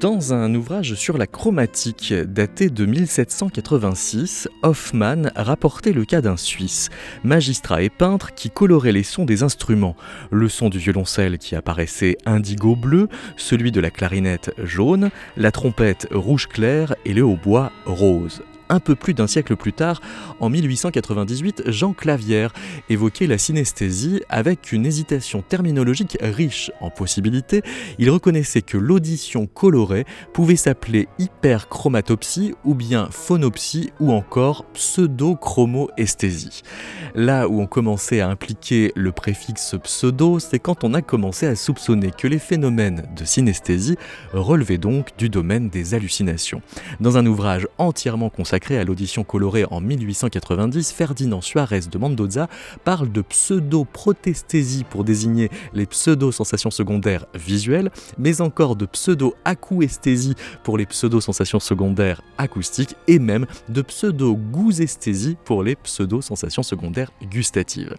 Dans un ouvrage sur la chromatique daté de 1786, Hoffmann rapportait le cas d'un Suisse, magistrat et peintre qui colorait les sons des instruments. Le son du violoncelle qui apparaissait indigo-bleu, celui de la clarinette jaune, la trompette rouge clair et le hautbois rose un peu plus d'un siècle plus tard, en 1898, Jean Clavière évoquait la synesthésie avec une hésitation terminologique riche en possibilités. Il reconnaissait que l'audition colorée pouvait s'appeler hyperchromatopsie ou bien phonopsie ou encore pseudo-chromoesthésie. Là où on commençait à impliquer le préfixe pseudo, c'est quand on a commencé à soupçonner que les phénomènes de synesthésie relevaient donc du domaine des hallucinations. Dans un ouvrage entièrement consacré à l'audition colorée en 1890, Ferdinand Suarez de Mendoza parle de pseudo-protesthésie pour désigner les pseudo-sensations secondaires visuelles, mais encore de pseudo-acouesthésie pour les pseudo-sensations secondaires acoustiques et même de pseudo-gousesthésie pour les pseudo-sensations secondaires gustatives.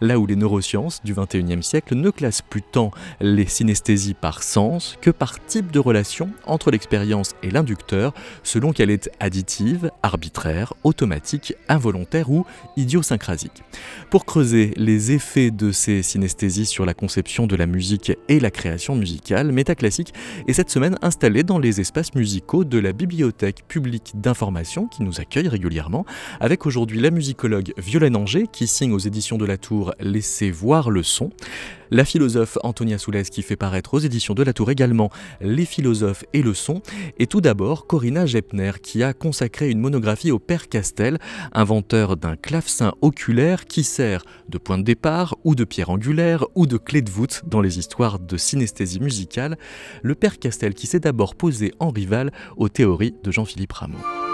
Là où les neurosciences du XXIe siècle ne classent plus tant les synesthésies par sens que par type de relation entre l'expérience et l'inducteur, selon qu'elle est additive, arbitraire, automatique, involontaire ou idiosyncrasique. Pour creuser les effets de ces synesthésies sur la conception de la musique et la création musicale, Métaclassique est cette semaine installé dans les espaces musicaux de la Bibliothèque publique d'information qui nous accueille régulièrement, avec aujourd'hui la musicologue Violaine Anger qui signe aux éditions de la Tour Laissez voir le son, la philosophe Antonia Soulès qui fait paraître aux éditions de la Tour également Les philosophes et le son, et tout d'abord Corinna Gepner qui a consacré une monographie au père Castel, inventeur d'un clavecin oculaire qui sert de point de départ ou de pierre angulaire ou de clé de voûte dans les histoires de synesthésie musicale, le père Castel qui s'est d'abord posé en rival aux théories de Jean-Philippe Rameau.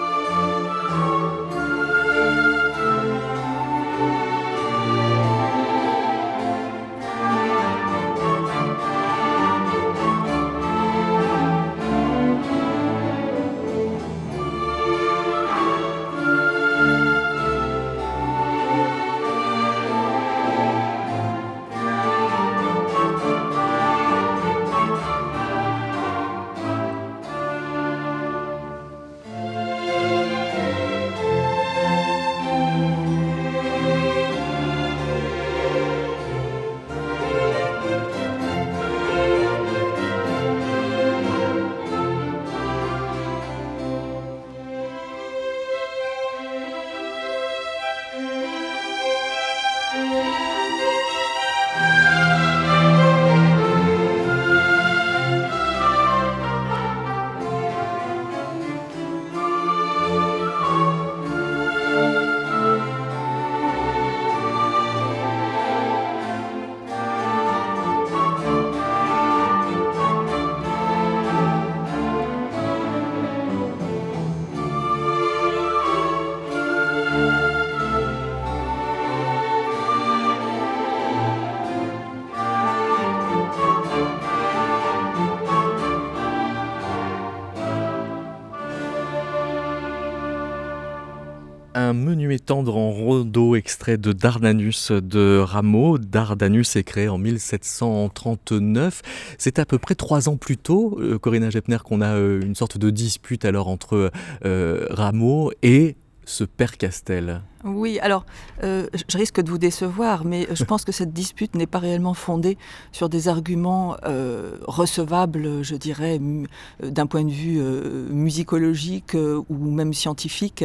Tendre en rondo extrait de Dardanus de Rameau. Dardanus est créé en 1739. C'est à peu près trois ans plus tôt, euh, Corinna Gepner, qu'on a euh, une sorte de dispute alors entre euh, Rameau et ce père Castel. Oui, alors euh, je risque de vous décevoir, mais je pense que cette dispute n'est pas réellement fondée sur des arguments euh, recevables, je dirais, euh, d'un point de vue musicologique ou même scientifique.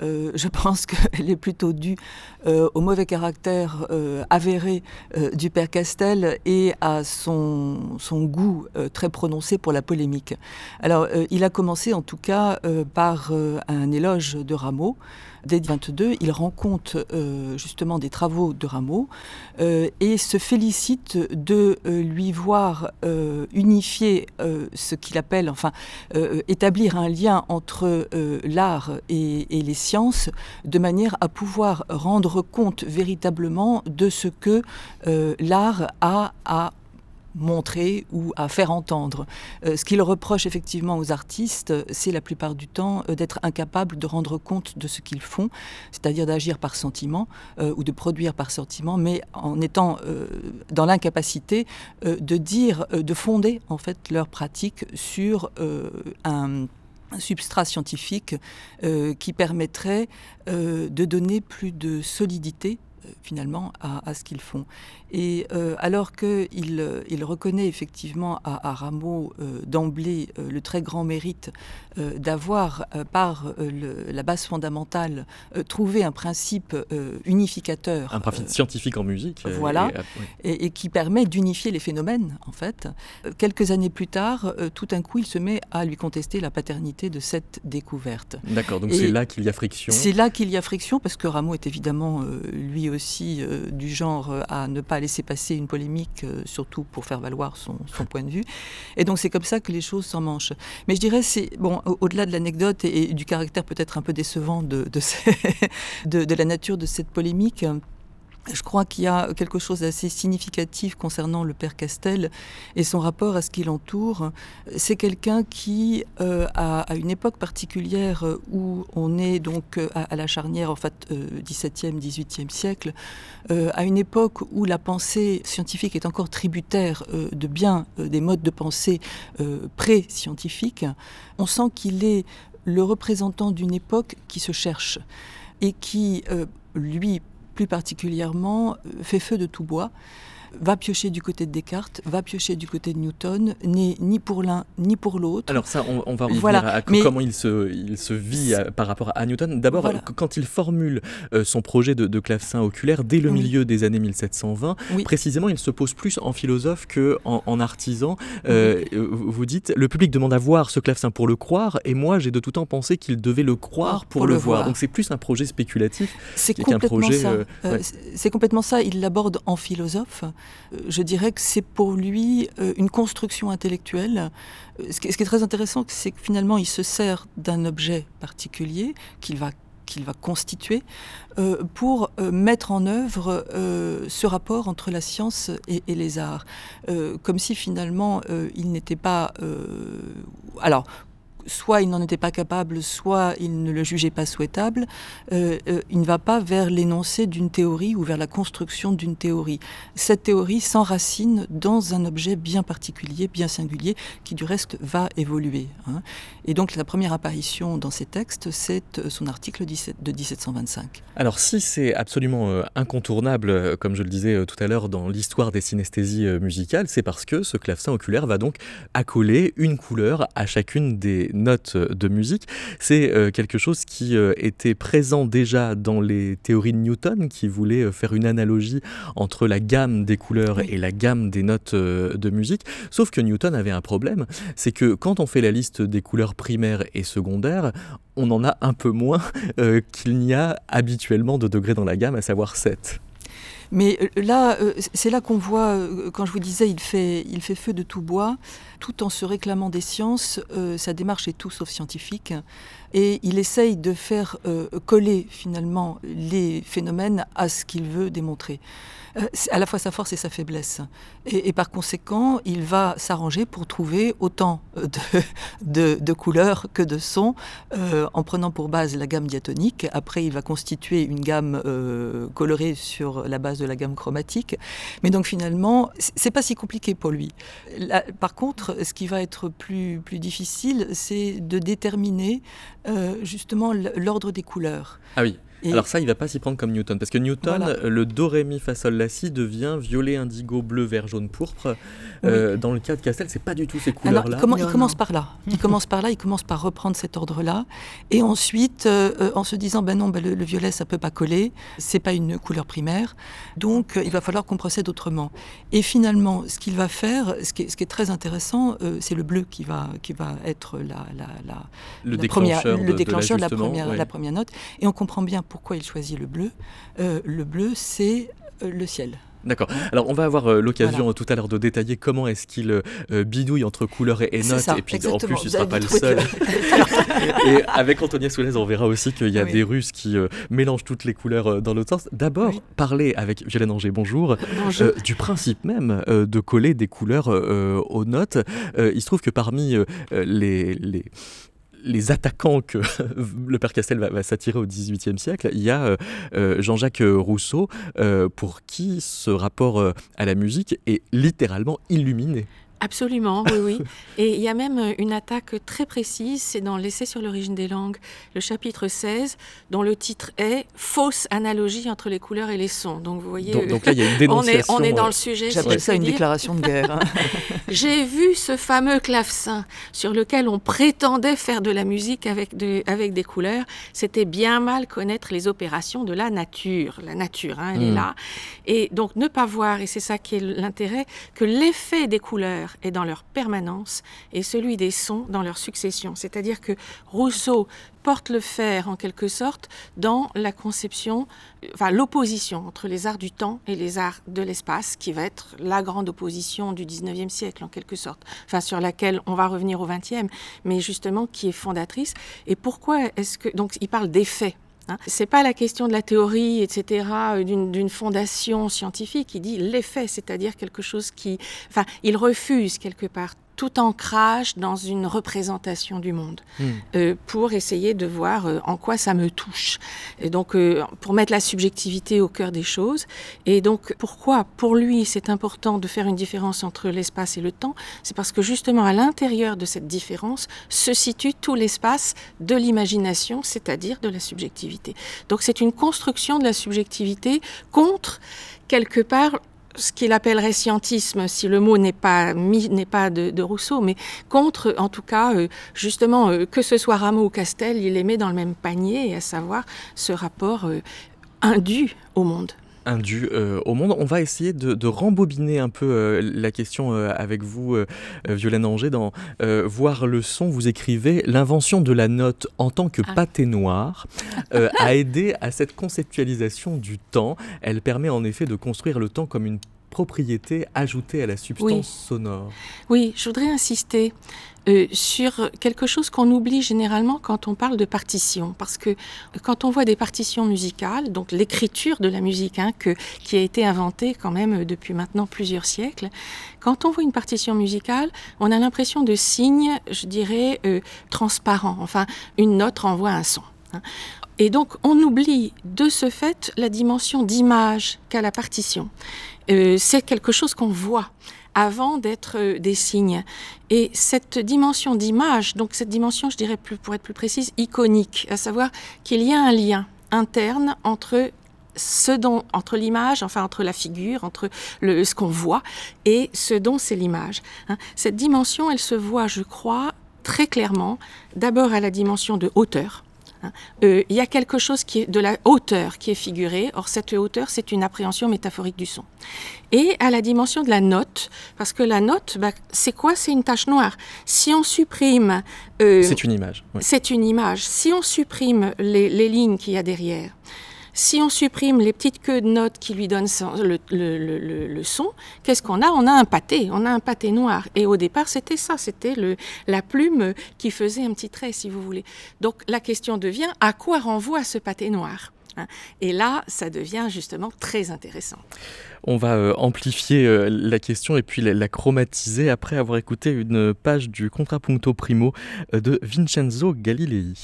je pense qu'elle est plutôt due au mauvais caractère avéré du père Castel et à son, son goût très prononcé pour la polémique. Alors, il a commencé en tout cas par un éloge de Rameau. Dès 22, il rend compte euh, justement des travaux de Rameau euh, et se félicite de euh, lui voir unifier ce qu'il appelle, enfin, établir un lien entre l'art et, et, les sciences de manière à pouvoir rendre compte véritablement de ce que l'art a à montrer ou à faire entendre. ce qu'il reproche effectivement aux artistes, c'est la plupart du temps d'être incapables de rendre compte de ce qu'ils font, c'est-à-dire d'agir par sentiment ou de produire par sentiment, mais en étant dans l'incapacité de dire, de fonder en fait leur pratique sur un substrat scientifique euh, qui permettrait euh, de donner plus de solidité euh, finalement à, ce qu'ils font. Et euh, alors qu'il euh, il reconnaît effectivement à, Rameau d'emblée le très grand mérite d'avoir, par la base fondamentale, trouvé un principe unificateur. Un principe scientifique en musique. Voilà, et, qui permet d'unifier les phénomènes, en fait. Quelques années plus tard, tout d'un coup, il se met à lui contester la paternité de cette découverte. D'accord, donc c'est là qu'il y a friction. C'est là qu'il y a friction, parce que Rameau est évidemment lui aussi euh, du genre euh, à ne pas laisser passer une polémique, euh, surtout pour faire valoir son, point de vue. Et donc c'est comme ça que les choses s'en manchent. Mais je dirais, c'est bon, au-delà de l'anecdote et, du caractère peut-être un peu décevant de, de la nature de cette polémique. Je crois qu'il y a quelque chose d'assez significatif concernant le père Castel et son rapport à ce qui l'entoure. C'est quelqu'un qui, euh, à, une époque particulière où on est donc euh, à, la charnière en fait euh, 17e, 18e siècle, euh, à une époque où la pensée scientifique est encore tributaire de bien des modes de pensée pré-scientifiques, on sent qu'il est le représentant d'une époque qui se cherche et qui, lui, plus particulièrement, euh, fait feu de tout bois va piocher du côté de Descartes, va piocher du côté de Newton, n'est ni pour l'un ni pour l'autre. Alors ça, on, va revenir voilà, à comment il se, il se vit par rapport à Newton. D'abord, quand il formule euh, son projet de, de, clavecin oculaire dès le milieu des années 1720, précisément, il se pose plus en philosophe que en, artisan. Euh, vous dites, le public demande à voir ce clavecin pour le croire, et moi, j'ai de tout temps pensé qu'il devait le croire pour, le, voir. Donc c'est plus un projet spéculatif qu'un projet. Ça. Euh, c'est complètement ça. Il l'aborde en philosophe. Euh, je dirais que c'est pour lui euh, une construction intellectuelle. Euh, ce qui est très intéressant, c'est que finalement, il se sert d'un objet particulier qu'il va qu'il va constituer pour mettre en œuvre ce rapport entre la science et, les arts, comme si finalement il n'était pas, alors soit il n'en était pas capable, soit il ne le jugeait pas souhaitable, euh, euh, il ne va pas vers l'énoncé d'une théorie ou vers la construction d'une théorie. Cette théorie s'enracine dans un objet bien particulier, bien singulier, qui du reste va évoluer. Hein. Et donc la première apparition dans ces textes, c'est euh, son article de 1725. Alors si c'est absolument incontournable, comme je le disais tout à l'heure, dans l'histoire des synesthésies musicales, c'est parce que ce clavecin oculaire va donc accoler une couleur à chacune des notes de musique. C'est euh, quelque chose qui euh, était présent déjà dans les théories de Newton, qui voulait euh, faire une analogie entre la gamme des couleurs et la gamme des notes de musique. Sauf que Newton avait un problème, c'est que quand on fait la liste des couleurs primaires et secondaires, on en a un peu moins qu'il n'y a habituellement de degrés dans la gamme, à savoir 7. Mais euh, là, euh, c'est là qu'on voit, euh, quand je vous disais, il fait, il fait feu de tout bois, tout en se réclamant des sciences. sa démarche est tout sauf scientifique. Et il essaye de faire coller finalement les phénomènes à ce qu'il veut démontrer. Euh, c'est à la fois sa force et sa faiblesse. Et, par conséquent, il va s'arranger pour trouver autant de, de, couleurs que de sons, euh, en prenant pour base la gamme diatonique. Après, il va constituer une gamme euh, colorée sur la base de la gamme chromatique. Mais donc finalement, c'est pas si compliqué pour lui. par contre, ce qui va être plus, plus difficile, c'est de déterminer justement l'ordre des couleurs. Ah oui. Alors ça, il va pas s'y prendre comme Newton, parce que Newton, le do, ré, mi, fa, sol, la, si devient violet, indigo, bleu, vert, jaune, pourpre. Euh, dans le cas de Castel, c'est pas du tout ces couleurs-là. Il, il commence par là. Il commence par là. Il commence par reprendre cet ordre-là, et ensuite, euh, euh, en se disant, ben non, ben le, violet, ça peut pas coller. C'est pas une couleur primaire, donc il va falloir qu'on procède autrement. Et finalement, ce qu'il va faire, ce qui est, ce qui est très intéressant, c'est le bleu qui va, qui va être la, la, la, le déclencheur, première, le déclencheur de, la, première, la première note. Et on comprend bien pourquoi il choisit le bleu euh, Le bleu, c'est euh, le ciel. D'accord. Alors on va avoir euh, l'occasion tout à l'heure de détailler comment est-ce qu'il bidouille entre couleurs et, notes. et puis en plus, il ne sera pas le seul. Et avec Antonia Soulez, on verra aussi qu'il y a des Russes qui euh, mélangent toutes les couleurs dans l'autre sens. D'abord, parler avec Violaine Anger, bonjour, bonjour. du principe même de coller des couleurs aux notes. il se trouve que parmi les, les les attaquants que le père Castel va, s'attirer au XVIIIe siècle, il y a Jean-Jacques Rousseau, pour qui ce rapport à la musique est littéralement illuminé. Absolument, oui, oui. Et il y a même euh, une attaque très précise, c'est dans l'essai sur l'origine des langues, le chapitre 16, dont le titre est Fausse analogie entre les couleurs et les sons. Donc vous voyez, donc, là, il y a une dénonciation. on, est, on est dans le sujet. J'appelle ça une déclaration de guerre. Hein. J'ai vu ce fameux clavecin sur lequel on prétendait faire de la musique avec, de, avec des couleurs. C'était bien mal connaître les opérations de la nature. La nature, hein, elle est hmm. là. Et donc ne pas voir, et c'est ça qui est l'intérêt, que l'effet des couleurs et dans leur permanence et celui des sons dans leur succession. C'est-à-dire que Rousseau porte le fer en quelque sorte dans la conception, enfin l'opposition entre les arts du temps et les arts de l'espace, qui va être la grande opposition du 19e siècle en quelque sorte, enfin sur laquelle on va revenir au 20e, mais justement qui est fondatrice. Et pourquoi est-ce que... Donc il parle d'effets Hein. C'est pas la question de la théorie, etc., euh, d'une fondation scientifique. Il dit l'effet, c'est-à-dire quelque chose qui, enfin, il refuse quelque part tout ancrage dans une représentation du monde hmm. euh, pour essayer de voir euh, en quoi ça me touche. Et donc, euh, pour mettre la subjectivité au cœur des choses. Et donc, pourquoi pour lui c'est important de faire une différence entre l'espace et le temps? C'est parce que justement à l'intérieur de cette différence se situe tout l'espace de l'imagination, c'est-à-dire de la subjectivité. Donc, c'est une construction de la subjectivité contre quelque part ce qu'il appellerait scientisme, si le mot n'est pas, n'est pas de, Rousseau, mais contre, en tout cas, euh, justement, euh, que ce soit Rameau ou Castel, il les met dans le même panier, à savoir ce rapport euh, indu au monde indu au monde. On va essayer de, rembobiner un peu la question avec vous, Violaine Anger, dans Voir le son. Vous écrivez L'invention de la note en tant que ah. pâté noir a aidé à cette conceptualisation du temps. Elle permet en effet de construire le temps comme une propriété ajoutée à la substance sonore. Oui, je voudrais insister euh, sur quelque chose qu'on oublie généralement quand on parle de partition, parce que quand on voit des partitions musicales, donc l'écriture de la musique, hein, que, qui a été inventée quand même depuis maintenant plusieurs siècles, quand on voit une partition musicale, on a l'impression de signes, je dirais, euh, transparents. Enfin, une note renvoie un son. Hein. Et donc, on oublie de ce fait la dimension d'image qu'a la partition. Euh, c'est quelque chose qu'on voit avant d'être euh, des signes. Et cette dimension d'image, donc cette dimension, je dirais plus, pour être plus précise, iconique, à savoir qu'il y a un lien interne entre ce dont, entre l'image, enfin entre la figure, entre ce qu'on voit et ce dont c'est l'image. Hein. Cette dimension, elle se voit, je crois, très clairement, d'abord à la dimension de hauteur. Euh, il y a quelque chose qui est de la hauteur qui est figurée. Or, cette hauteur, c'est une appréhension métaphorique du son. Et à la dimension de la note, parce que la note, bah, c'est quoi? C'est une tache noire. Si on supprime... Euh, c'est une image. C'est une image. Si on supprime les, les lignes qu'il y a derrière, si on supprime les petites queues de notes qui lui donnent le, son, qu'est-ce qu'on a? On a un pâté, on a un pâté noir. Et au départ, c'était ça, c'était la plume qui faisait un petit trait, si vous voulez. Donc la question devient, à quoi renvoie ce pâté noir? Hein? Et là, ça devient justement très intéressant. On va euh, amplifier euh, la question et puis la, chromatiser après avoir écouté une page du Contrapunto Primo euh, de Vincenzo Galilei.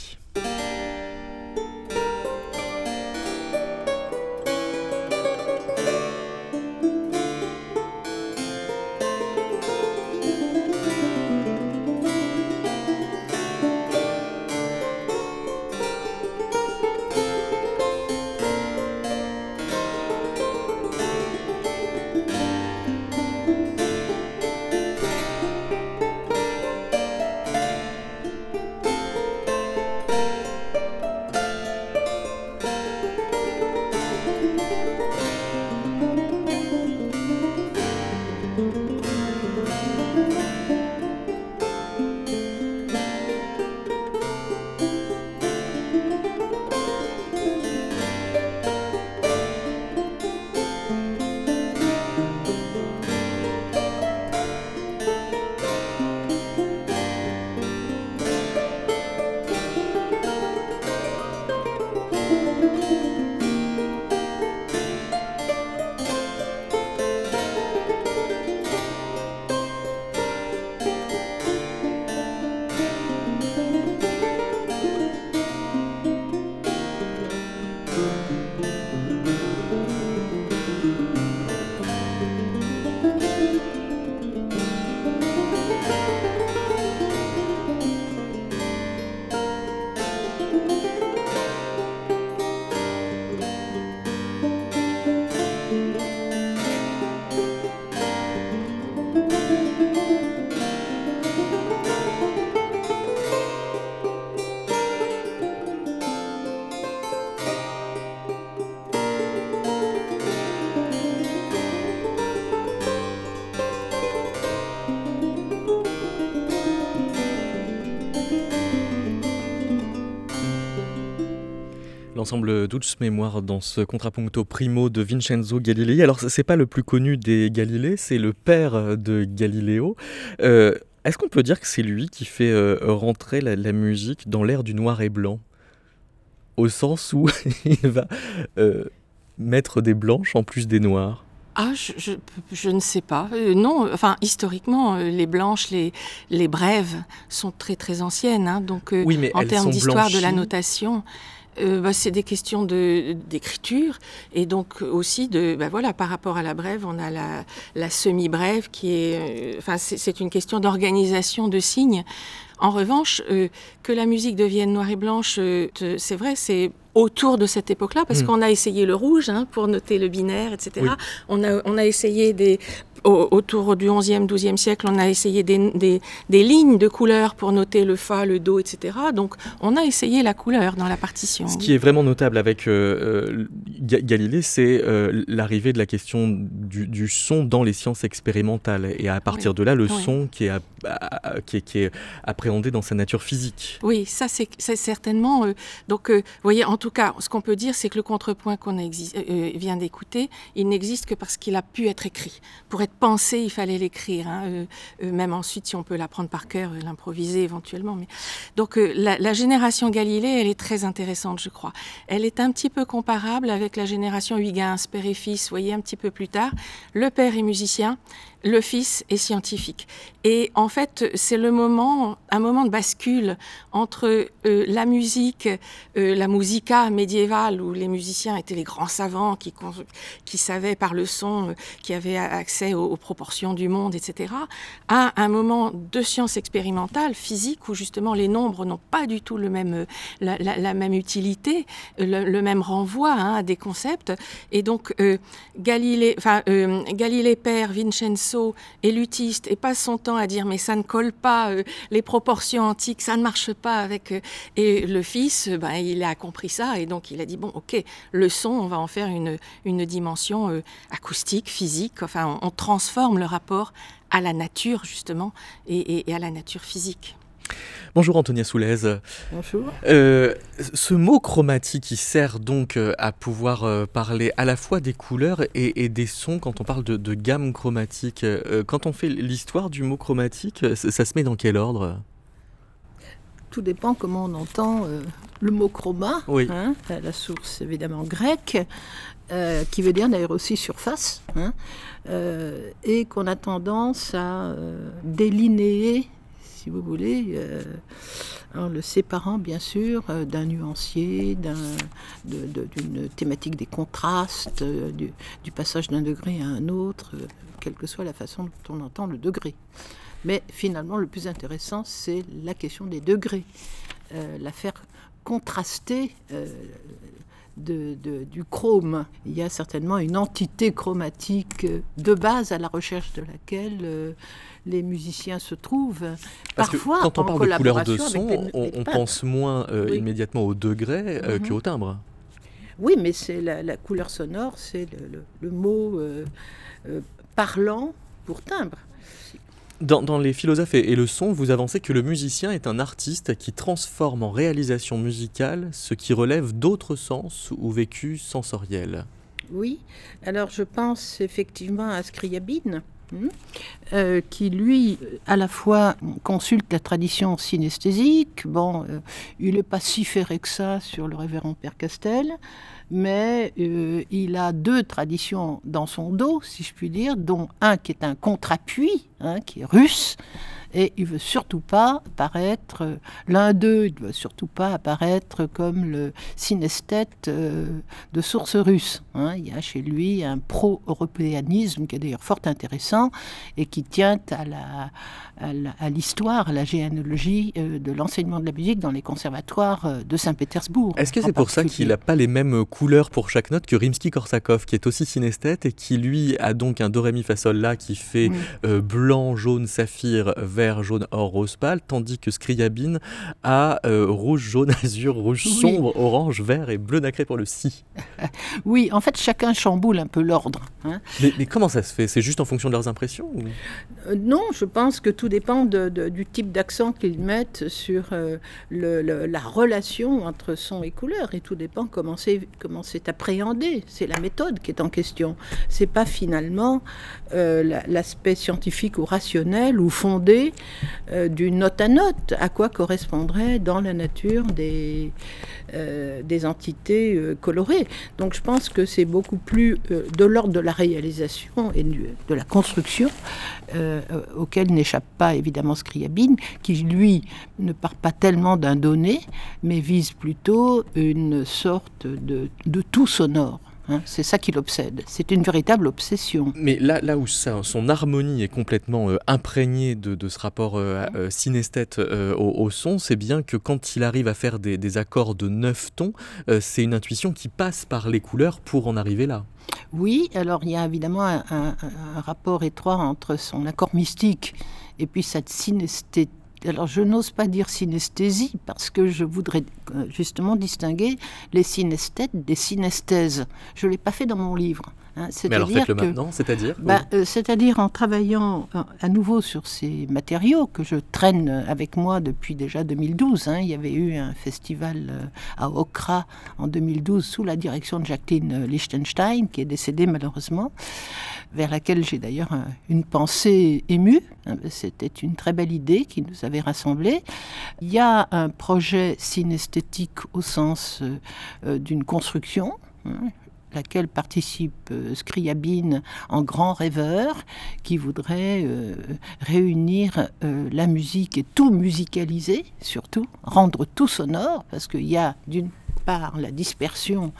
L'ensemble Dulce Mémoire dans ce contrapunto primo de Vincenzo Galilei. Alors, c'est pas le plus connu des Galilées, c'est le père de Galiléo. Euh, est-ce qu'on peut dire que c'est lui qui fait euh, rentrer la, musique dans l'ère du noir et blanc? Au sens où il va euh, mettre des blanches en plus des noirs? Ah, je, ne sais pas. non, enfin, historiquement, les blanches, les, les brèves sont très très anciennes. Hein, donc, oui, mais en termes d'histoire de la notation, euh, bah, c'est des questions d'écriture et donc aussi de bah, voilà par rapport à la brève on a la, la semi brève qui est euh, enfin c'est une question d'organisation de signes. En revanche euh, que la musique devienne noire et blanche c'est vrai c'est autour de cette époque-là, parce hmm. qu'on a essayé le rouge hein, pour noter le binaire, etc. On, a, on a essayé des, autour du 11e, 12e siècle, on a essayé des, lignes de couleurs pour noter le fa, le do, etc. Donc on a essayé la couleur dans la partition. Ce qui est vraiment notable avec euh, euh, Galilée, c'est euh, l'arrivée de la question du, son dans les sciences expérimentales. Et à partir de là, le son qui est, qui, est, qui est, appréhendé dans sa nature physique. Oui, ça c'est certainement... donc vous voyez, en tout cas, ce qu'on peut dire, c'est que le contrepoint qu'on vient d'écouter, il n'existe que parce qu'il a pu être écrit. Pour être penser, il fallait l'écrire. Hein, euh, euh, même ensuite, si on peut l'apprendre par cœur, euh, l'improviser éventuellement. Mais... Donc la, génération Galilée, elle est très intéressante, je crois. Elle est un petit peu comparable avec la génération Huygens, père et fils, vous voyez, un petit peu plus tard. Le père est musicien, le fils est scientifique. Et en fait, c'est le moment, un moment de bascule entre euh, la musique, euh, la musica médiévale, où les musiciens étaient les grands savants qui, qui savaient par le son, euh, qui avaient accès aux, proportions du monde, etc., à un moment de science expérimentale, physique, où justement les nombres n'ont pas du tout le même, la, même utilité, le, même renvoi hein, à des concepts. Et donc, Galilée, Galilée père, Vincenzo, et lutiste et passe son temps à dire mais ça ne colle pas, euh, les proportions antiques, ça ne marche pas avec... Euh, et le fils, euh, ben, il a compris ça et donc il a dit bon ok, le son, on va en faire une, une dimension acoustique, physique, enfin on, transforme le rapport à la nature justement et à la nature physique. Bonjour Antonia Soulez. Bonjour. Euh, ce mot chromatique qui sert donc euh, à pouvoir euh, parler à la fois des couleurs et, des sons quand on parle de, gamme chromatique. quand on fait l'histoire du mot chromatique, ça, se met dans quel ordre? Tout dépend comment on entend le mot chroma, oui. Hein, la source évidemment grecque, qui veut dire d'ailleurs aussi surface, hein, et qu'on a tendance à délinéer si vous voulez, euh, en le séparant bien sûr euh, d'un nuancier, d'une thématique des contrastes, euh, du, passage d'un degré à un autre, quelle que soit la façon dont on entend le degré. Mais finalement, le plus intéressant, c'est la question des degrés, la faire contraster. Du chrome. Il y a certainement une entité chromatique de base à la recherche de laquelle les musiciens se trouvent. Parce Parfois, que quand on parle de couleur de son, on, pense moins euh, immédiatement au degré euh, mhm. qu'au timbre. Oui, mais c'est la, couleur sonore, c'est le, mot euh, parlant pour timbre. Dans, les philosophes et, le son, vous avancez que le musicien est un artiste qui transforme en réalisation musicale ce qui relève d'autres sens ou vécus sensoriels. Oui, alors je pense effectivement à Scriabine, euh, qui lui, à la fois consulte la tradition synesthésique, bon, euh, il n'est pas si ferré que ça sur le révérend Père Castel, mais euh, il a deux traditions dans son dos, si je puis dire, dont un qui est un contre-appui, hein, qui est russe, et il veut surtout pas paraître, euh, l'un d'eux, il veut surtout pas apparaître comme le synesthète euh, de source russe. Hein. Il y a chez lui un pro-européanisme qui est d'ailleurs fort intéressant et qui tient à la, à l'histoire, à la généalogie euh, de l'enseignement de la musique dans les conservatoires de Saint-Pétersbourg. Est-ce que c'est pour ça qu'il n'a pas les mêmes couleurs pour chaque note que Rimsky-Korsakov, qui est aussi synesthète et qui lui a donc un do ré mi fa sol là qui fait blanc, jaune, saphir, vert vert, jaune, or, rose pâle, tandis que Scriabine a rouge, jaune, azur, rouge sombre, orange, vert et bleu nacré pour le si. oui, en fait, chacun chamboule un peu l'ordre. Hein. Mais, comment ça se fait? C'est juste en fonction de leurs impressions Non, je pense que tout dépend du type d'accent qu'ils mettent sur la relation entre son et couleur, et tout dépend comment c'est comment c'est appréhendé. C'est la méthode qui est en question. C'est pas finalement euh, l'aspect scientifique ou rationnel ou fondé euh, d'une note à note. À quoi correspondrait dans la nature des euh, des entités colorées. Donc je pense que c'est beaucoup plus de l'ordre de la réalisation et de la construction auquel n'échappe pas évidemment Scriabine, qui lui ne part pas tellement d'un donné, mais vise plutôt une sorte de, de tout sonore. Hein. c'est ça qui l'obsède. C'est une véritable obsession. Mais là, là où son harmonie est complètement euh, imprégnée de, ce rapport euh, euh, synesthète au, son, c'est bien que quand il arrive à faire des, accords de neuf tons, c'est une intuition qui passe par les couleurs pour en arriver là. Oui, alors il y a évidemment un, un rapport étroit entre son accord mystique et puis cette synesthétique alors je n'ose pas dire synesthésie parce que je voudrais euh, justement distinguer les synesthètes des synesthèses. Je ne l'ai pas fait dans mon livre. Hein. Mais alors faites-le maintenant, c'est-à-dire bah, euh, C'est-à-dire en travaillant euh, à nouveau sur ces matériaux que je traîne avec moi depuis déjà 2012. Hein. Il y avait eu un festival à Okra en 2012 sous la direction de Jacqueline Lichtenstein, qui est décédée malheureusement vers laquelle j'ai d'ailleurs une pensée émue. C'était une très belle idée qui nous avait rassemblés. Il y a un projet synesthétique au sens euh, euh, d'une construction. Hein, laquelle participe euh, Scriabine en grand rêveur, qui voudrait réunir la musique et tout musicaliser, surtout, rendre tout sonore, parce qu'il y a d'une par la dispersion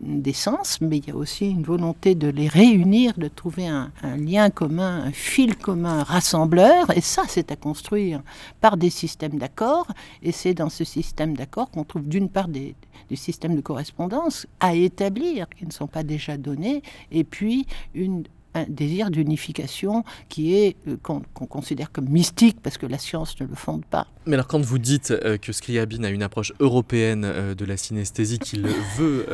des sens, mais il y a aussi une volonté de les réunir, de trouver un, lien commun, un fil commun rassembleur, et ça c'est à construire par des systèmes d'accords, et c'est dans ce système d'accords qu'on trouve d'une part des, des systèmes de correspondance à établir, qui ne sont pas déjà donnés, et puis une un désir d'unification qui est euh, qu'on considère comme mystique parce que la science ne le fonde pas. Mais alors quand vous dites euh, que Scriabine a une approche européenne euh, de la synesthésie, qu'il veut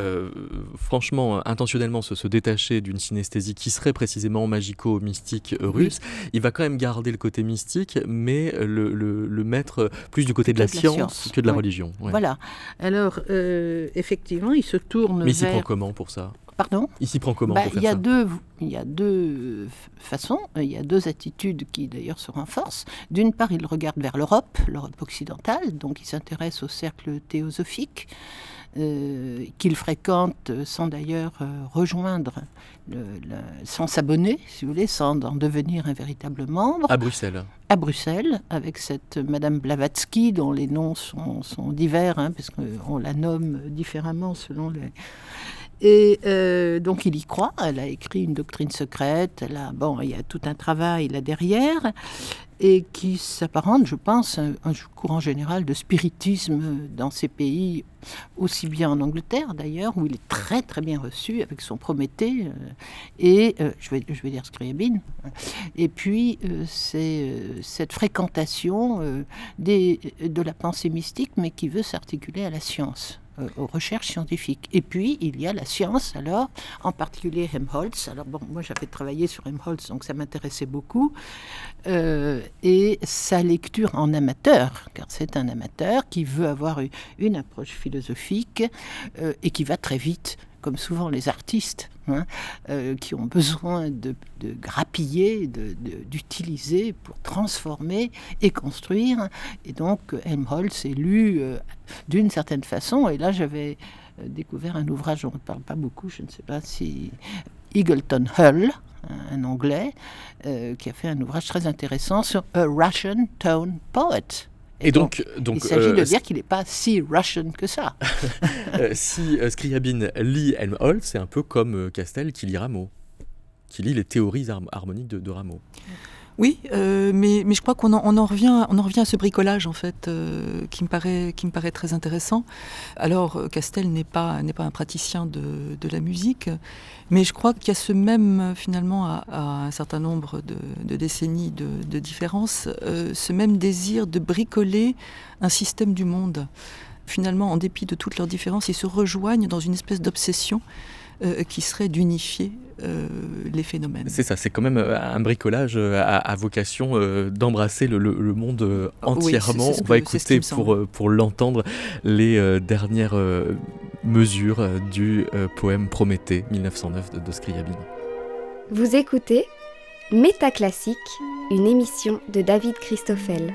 franchement intentionnellement se, détacher d'une synesthésie qui serait précisément magico-mystique russe, il va quand même garder le côté mystique, mais le, le, mettre plus du côté de la, science, que de la religion. Voilà. Alors effectivement, il se tourne mais il s'y prend comment pour ça? Pardon Il s'y prend comment bah, pour faire il y a ça deux, Il y a deux façons, il y a deux attitudes qui d'ailleurs se renforcent. D'une part, il regarde vers l'Europe, l'Europe occidentale, donc il s'intéresse au cercle théosophique. Euh, qu'il fréquente sans d'ailleurs euh, rejoindre, sans s'abonner, si vous voulez, sans en devenir un véritable membre. À Bruxelles. À Bruxelles, avec cette Madame Blavatsky, dont les noms sont, sont divers, hein, parce qu'on la nomme différemment selon les, et euh, donc il y croit, elle a écrit une doctrine secrète, bon, il y a tout un travail là derrière, et qui s'apparente, je pense, à un courant général de spiritisme dans ces pays, aussi bien en Angleterre d'ailleurs, où il est très très bien reçu avec son Prométhée, euh, et euh, je, vais, je vais dire Scriabine, et puis c'est cette fréquentation de la pensée mystique, mais qui veut s'articuler à la science. Euh, aux recherches scientifiques. Et puis, il y a la science, alors, en particulier Helmholtz. Alors, bon, moi, j'avais travaillé sur Helmholtz, donc ça m'intéressait beaucoup. Euh, et sa lecture en amateur, car c'est un amateur qui veut avoir une approche philosophique euh, et qui va très vite comme souvent les artistes, hein, euh, qui ont besoin de, grappiller, d'utiliser pour transformer et construire. Et donc Helmholtz est lu euh, d'une certaine façon. Et là, j'avais euh, découvert un ouvrage, on ne parle pas beaucoup, je ne sais pas si... Eagleton Hull, un Anglais, qui a fait un ouvrage très intéressant sur A Russian Tone Poet. Et, donc, donc, il s'agit de euh, dire qu'il n'est pas si Russian que ça. Euh, si euh, Scriabine lit Helmholtz, c'est un peu comme Castel qui lit Rameau, qui lit les théories harmoniques de, de Rameau. Oui, euh, mais, je crois qu'on en, on en, revient, on en revient à ce bricolage en fait, euh, qui, me paraît, très intéressant. Alors, euh, Castel n'est pas, n'est pas un praticien de, la musique, mais je crois qu'il y a ce même, finalement, à, un certain nombre de, de décennies de, de différence, euh, ce même désir de bricoler un système du monde. Finalement, en dépit de toutes leurs différences, ils se rejoignent dans une espèce d'obsession euh, qui serait d'unifier euh, les phénomènes. C'est ça, c'est quand même euh, un bricolage à, à vocation euh, d'embrasser le, le, le, monde entièrement. Oui, c est, c est On va écouter pour, pour l'entendre les dernières mesures du poème Prométhée 1909 de, de Scriabine. Vous écoutez Métaclassique, une émission de David Christoffel.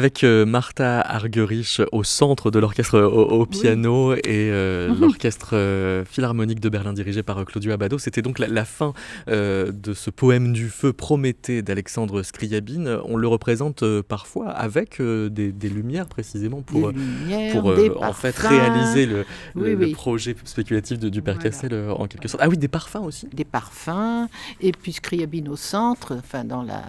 Avec euh, Martha Argerich au centre de l'orchestre au, au, piano oui. et euh, -hmm. l'orchestre euh, philharmonique de Berlin dirigé par Claudio Abbado. C'était donc la, la fin euh, de ce poème du feu Prométhée d'Alexandre Scriabine. On le représente euh, parfois avec euh, des, des, lumières précisément pour, lumières, pour en fait réaliser le, oui, le, oui. le, projet spéculatif de, du Père voilà. Cassel en quelque sorte. Ah oui, des parfums aussi. Des parfums et puis Scriabine au centre, enfin dans la.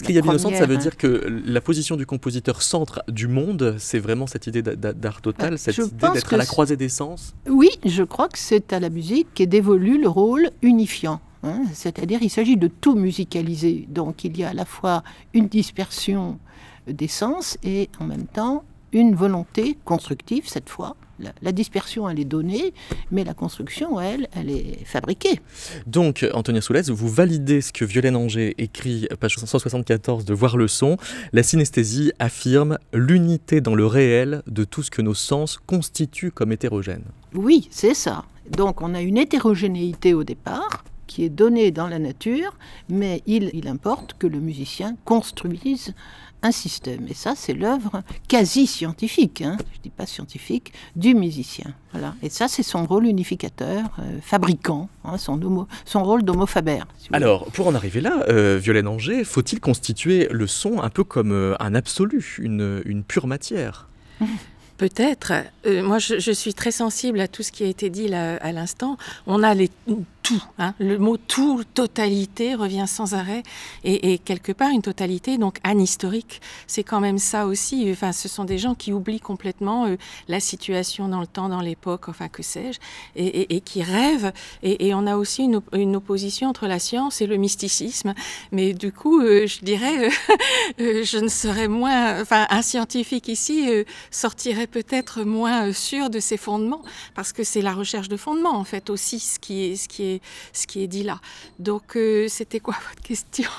Scriabine au centre, ça veut dire que la position du compositeur centre du monde, c'est vraiment cette idée d'art total, bah, cette idée d'être à la croisée des sens Oui, je crois que c'est à la musique qu'est dévolu le rôle unifiant. Hein C'est-à-dire il s'agit de tout musicaliser. Donc il y a à la fois une dispersion des sens et en même temps une volonté constructive cette fois la, la, dispersion, elle est donnée, mais la construction, elle, elle est fabriquée. Donc, Antonia Soulez, vous validez ce que Violaine Anger écrit, page 174 de Voir le son. La synesthésie affirme l'unité dans le réel de tout ce que nos sens constituent comme hétérogène. Oui, c'est ça. Donc, on a une hétérogénéité au départ, qui est donnée dans la nature, mais il, il importe que le musicien construise un système. Et ça, c'est l'œuvre quasi scientifique, hein, je ne dis pas scientifique, du musicien. Voilà. Et ça, c'est son rôle unificateur, euh, fabricant, hein, son, homo, son rôle d'homo faber. Si Alors, pour en arriver là, euh, Violaine Anger, faut-il constituer le son un peu comme euh, un absolu, une, une pure matière? Peut-être. Euh, moi, je, je, suis très sensible à tout ce qui a été dit là, à l'instant. On a les tout. Hein. Le mot tout, totalité, revient sans arrêt. Et, et quelque part, une totalité, donc anhistorique, c'est quand même ça aussi. Enfin, ce sont des gens qui oublient complètement euh, la situation dans le temps, dans l'époque, enfin, que sais-je, et, et, et, qui rêvent. Et, on a aussi une, une, opposition entre la science et le mysticisme. Mais du coup, euh, je dirais, euh, je ne serais moins. Enfin, un scientifique ici sortirait peut-être moins sûr de ses fondements, parce que c'est la recherche de fondements, en fait, aussi, ce qui est, ce qui est ce qui est dit là. Donc, euh, c'était quoi votre question?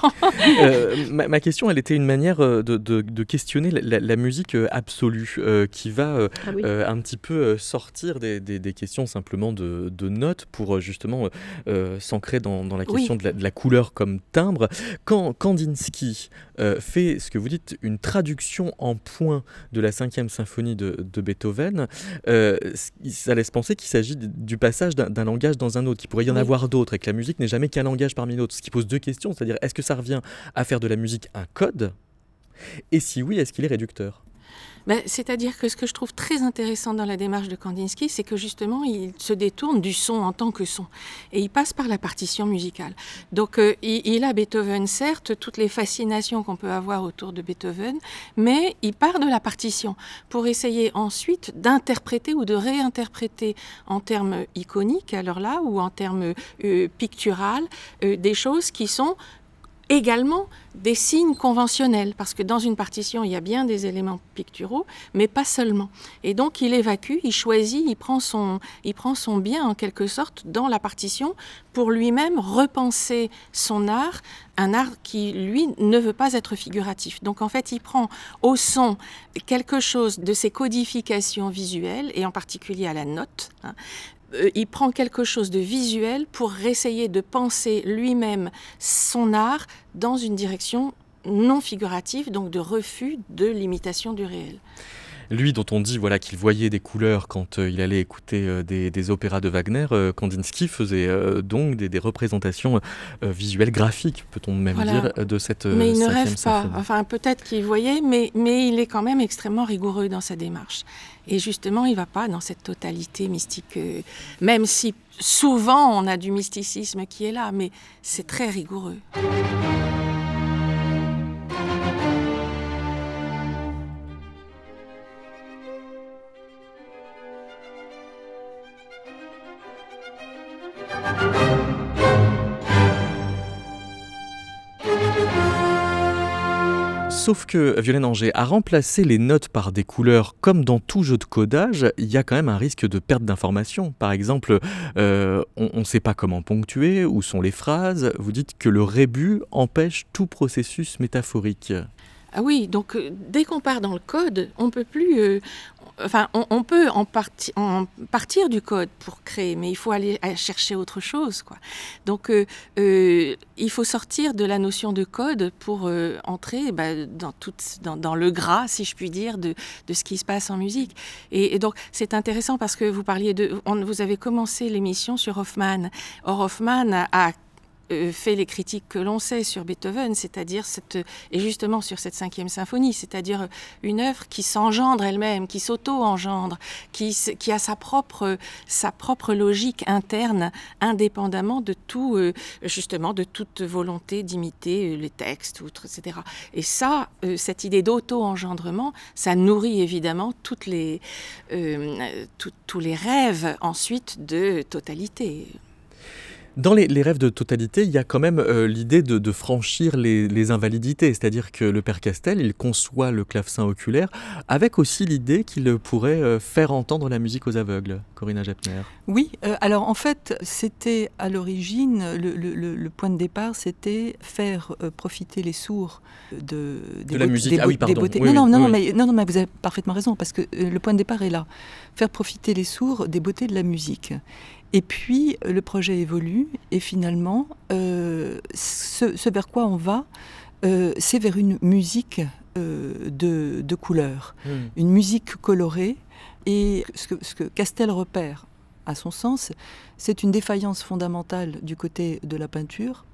Euh, ma, ma, question, elle était une manière euh, de, de, de questionner la, la, musique absolue, euh, qui va ah oui. un petit peu sortir des, des, des, questions simplement de, de notes pour justement s'ancrer dans, dans, la question oui. de, la, de, la, couleur comme timbre. Quand Kandinsky fait ce que vous dites, une traduction en points de la cinquième symphonie de, Beethoven, ça laisse penser qu'il s'agit du passage d'un langage dans un autre, qu'il pourrait y en oui. Avoir d'autres, et que la musique n'est jamais qu'un langage parmi d'autres. Ce qui pose deux questions, c'est-à-dire est-ce que ça revient à faire de la musique un code? Et si oui, est-ce qu'il est réducteur? Ben, C'est-à-dire que ce que je trouve très intéressant dans la démarche de Kandinsky, c'est que justement, il se détourne du son en tant que son. Et il passe par la partition musicale. Donc, euh, il, a Beethoven, certes, toutes les fascinations qu'on peut avoir autour de Beethoven, mais il part de la partition pour essayer ensuite d'interpréter ou de réinterpréter en termes iconiques, alors là, ou en termes euh, picturales, euh, des choses qui sont également des signes conventionnels, parce que dans une partition, il y a bien des éléments picturaux, mais pas seulement. Et donc, il évacue, il choisit, il prend son, il prend son bien, en quelque sorte, dans la partition, pour lui-même repenser son art, un art qui, lui, ne veut pas être figuratif. Donc, en fait, il prend au son quelque chose de ses codifications visuelles, et en particulier à la note, hein, il prend quelque chose de visuel pour essayer de penser lui-même son art dans une direction non figurative, donc de refus de l'imitation du réel. Lui dont on dit voilà qu'il voyait des couleurs quand euh, il allait écouter euh, des, opéras de Wagner, Kandinsky faisait donc des, représentations visuelles graphiques, peut-on même dire, de cette Mais il ne rêve pas. Enfin, peut-être qu'il voyait, mais, mais il est quand même extrêmement rigoureux dans sa démarche. Et justement, il ne va pas dans cette totalité mystique, euh, même si souvent on a du mysticisme qui est là, mais c'est très rigoureux. Sauf que Violaine Angers a remplacé les notes par des couleurs comme dans tout jeu de codage, il y a quand même un risque de perte d'information. Par exemple, euh, on ne sait pas comment ponctuer, où sont les phrases. Vous dites que le rébut empêche tout processus métaphorique. Ah oui, donc euh, dès qu'on part dans le code, on peut plus, euh, enfin, on, peut en, partir du code pour créer, mais il faut aller chercher autre chose. Quoi. Donc, euh, il faut sortir de la notion de code pour entrer bah, dans, tout, dans, le gras, si je puis dire, de, de ce qui se passe en musique. Et, donc, c'est intéressant parce que vous parliez de. vous avez commencé l'émission sur Hoffman. Or, Hoffman a fait les critiques que l'on sait sur Beethoven, c'est-à-dire cette, et justement sur cette cinquième symphonie, c'est-à-dire une œuvre qui s'engendre elle-même, qui s'auto-engendre, qui, a sa propre, logique interne, indépendamment de tout, euh, justement, de toute volonté d'imiter euh, les textes, etc. Et ça, cette idée d'auto-engendrement, ça nourrit évidemment tous les rêves ensuite de totalité. Dans les, rêves de totalité, il y a quand même euh, l'idée de, franchir les, invalidités, c'est-à-dire que le père Castel, il conçoit le clavecin oculaire avec aussi l'idée qu'il pourrait euh, faire entendre la musique aux aveugles. Corinna Jepner. Oui, euh, alors en fait, c'était à l'origine, le, point de départ, c'était faire profiter les sourds de, de la musique. ah oui, pardon. non, non, non, Mais, non, non, mais vous avez parfaitement raison, parce que le point de départ est là. Faire profiter les sourds des beautés de la musique. Et puis le projet évolue et finalement, euh, ce, vers quoi on va, euh, c'est vers une musique euh, de, de couleurs, hmm. une musique colorée. Et ce que, ce que Castel repère, à son sens, c'est une défaillance fondamentale du côté de la peinture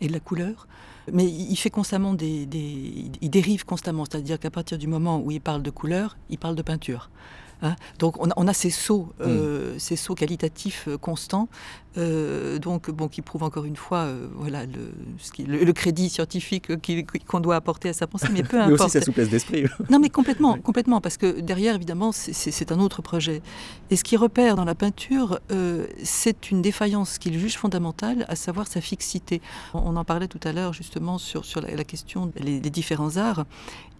et de la couleur. Mais il fait constamment des, des il dérive constamment, c'est-à-dire qu'à partir du moment où il parle de couleur, il parle de peinture. Hein. Donc on a, ces sauts, euh, hmm. ces sauts qualitatifs euh, constants, euh, donc bon, qui prouvent encore une fois, voilà, le, le, crédit scientifique qu'on doit apporter à sa pensée, mais peu importe. mais aussi sa souplesse d'esprit. non, mais complètement, complètement, parce que derrière, évidemment, c'est un autre projet. Et ce qu'il repère dans la peinture, c'est une défaillance qu'il juge fondamentale, à savoir sa fixité. On en parlait tout à l'heure justement sur, sur la, question des, des différents arts.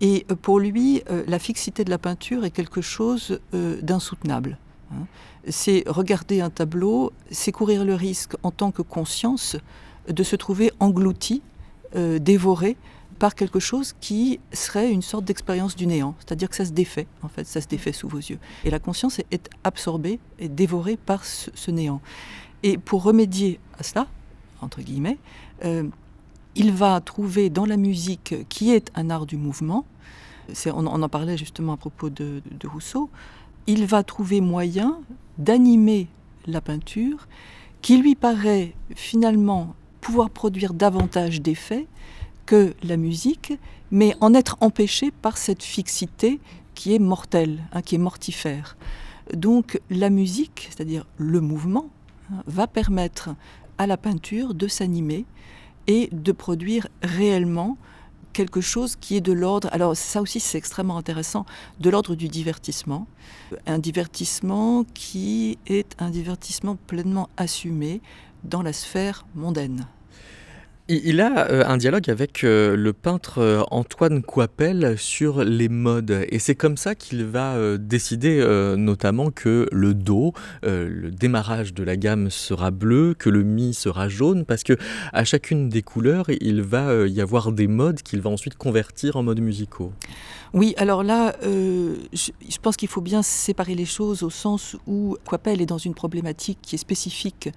Et pour lui, la fixité de la peinture est quelque chose euh, d'insoutenable. Hein. C'est regarder un tableau, c'est courir le risque en tant que conscience de se trouver englouti, euh, dévoré par quelque chose qui serait une sorte d'expérience du néant, c'est-à-dire que ça se défait, en fait, ça se défait sous vos yeux. Et la conscience est, absorbée et dévorée par ce, néant. Et pour remédier à cela, entre guillemets, euh, il va trouver dans la musique, qui est un art du mouvement, on, en parlait justement à propos de Rousseau, il va trouver moyen d'animer la peinture qui lui paraît finalement pouvoir produire davantage d'effets que la musique, mais en être empêché par cette fixité qui est mortelle, hein, qui est mortifère. Donc la musique, c'est-à-dire le mouvement, hein, va permettre à la peinture de s'animer et de produire réellement quelque chose qui est de l'ordre, alors ça aussi c'est extrêmement intéressant, de l'ordre du divertissement. Un divertissement qui est un divertissement pleinement assumé dans la sphère mondaine. Il a euh, un dialogue avec euh, le peintre euh, Antoine Coipel sur les modes et c'est comme ça qu'il va décider notamment que le Do, le démarrage de la gamme sera bleu, que le Mi sera jaune parce que à chacune des couleurs, il va y avoir des modes qu'il va ensuite convertir en modes musicaux. Oui, alors là, je, je, pense qu'il faut bien séparer les choses au sens où Coipel est dans une problématique qui est spécifique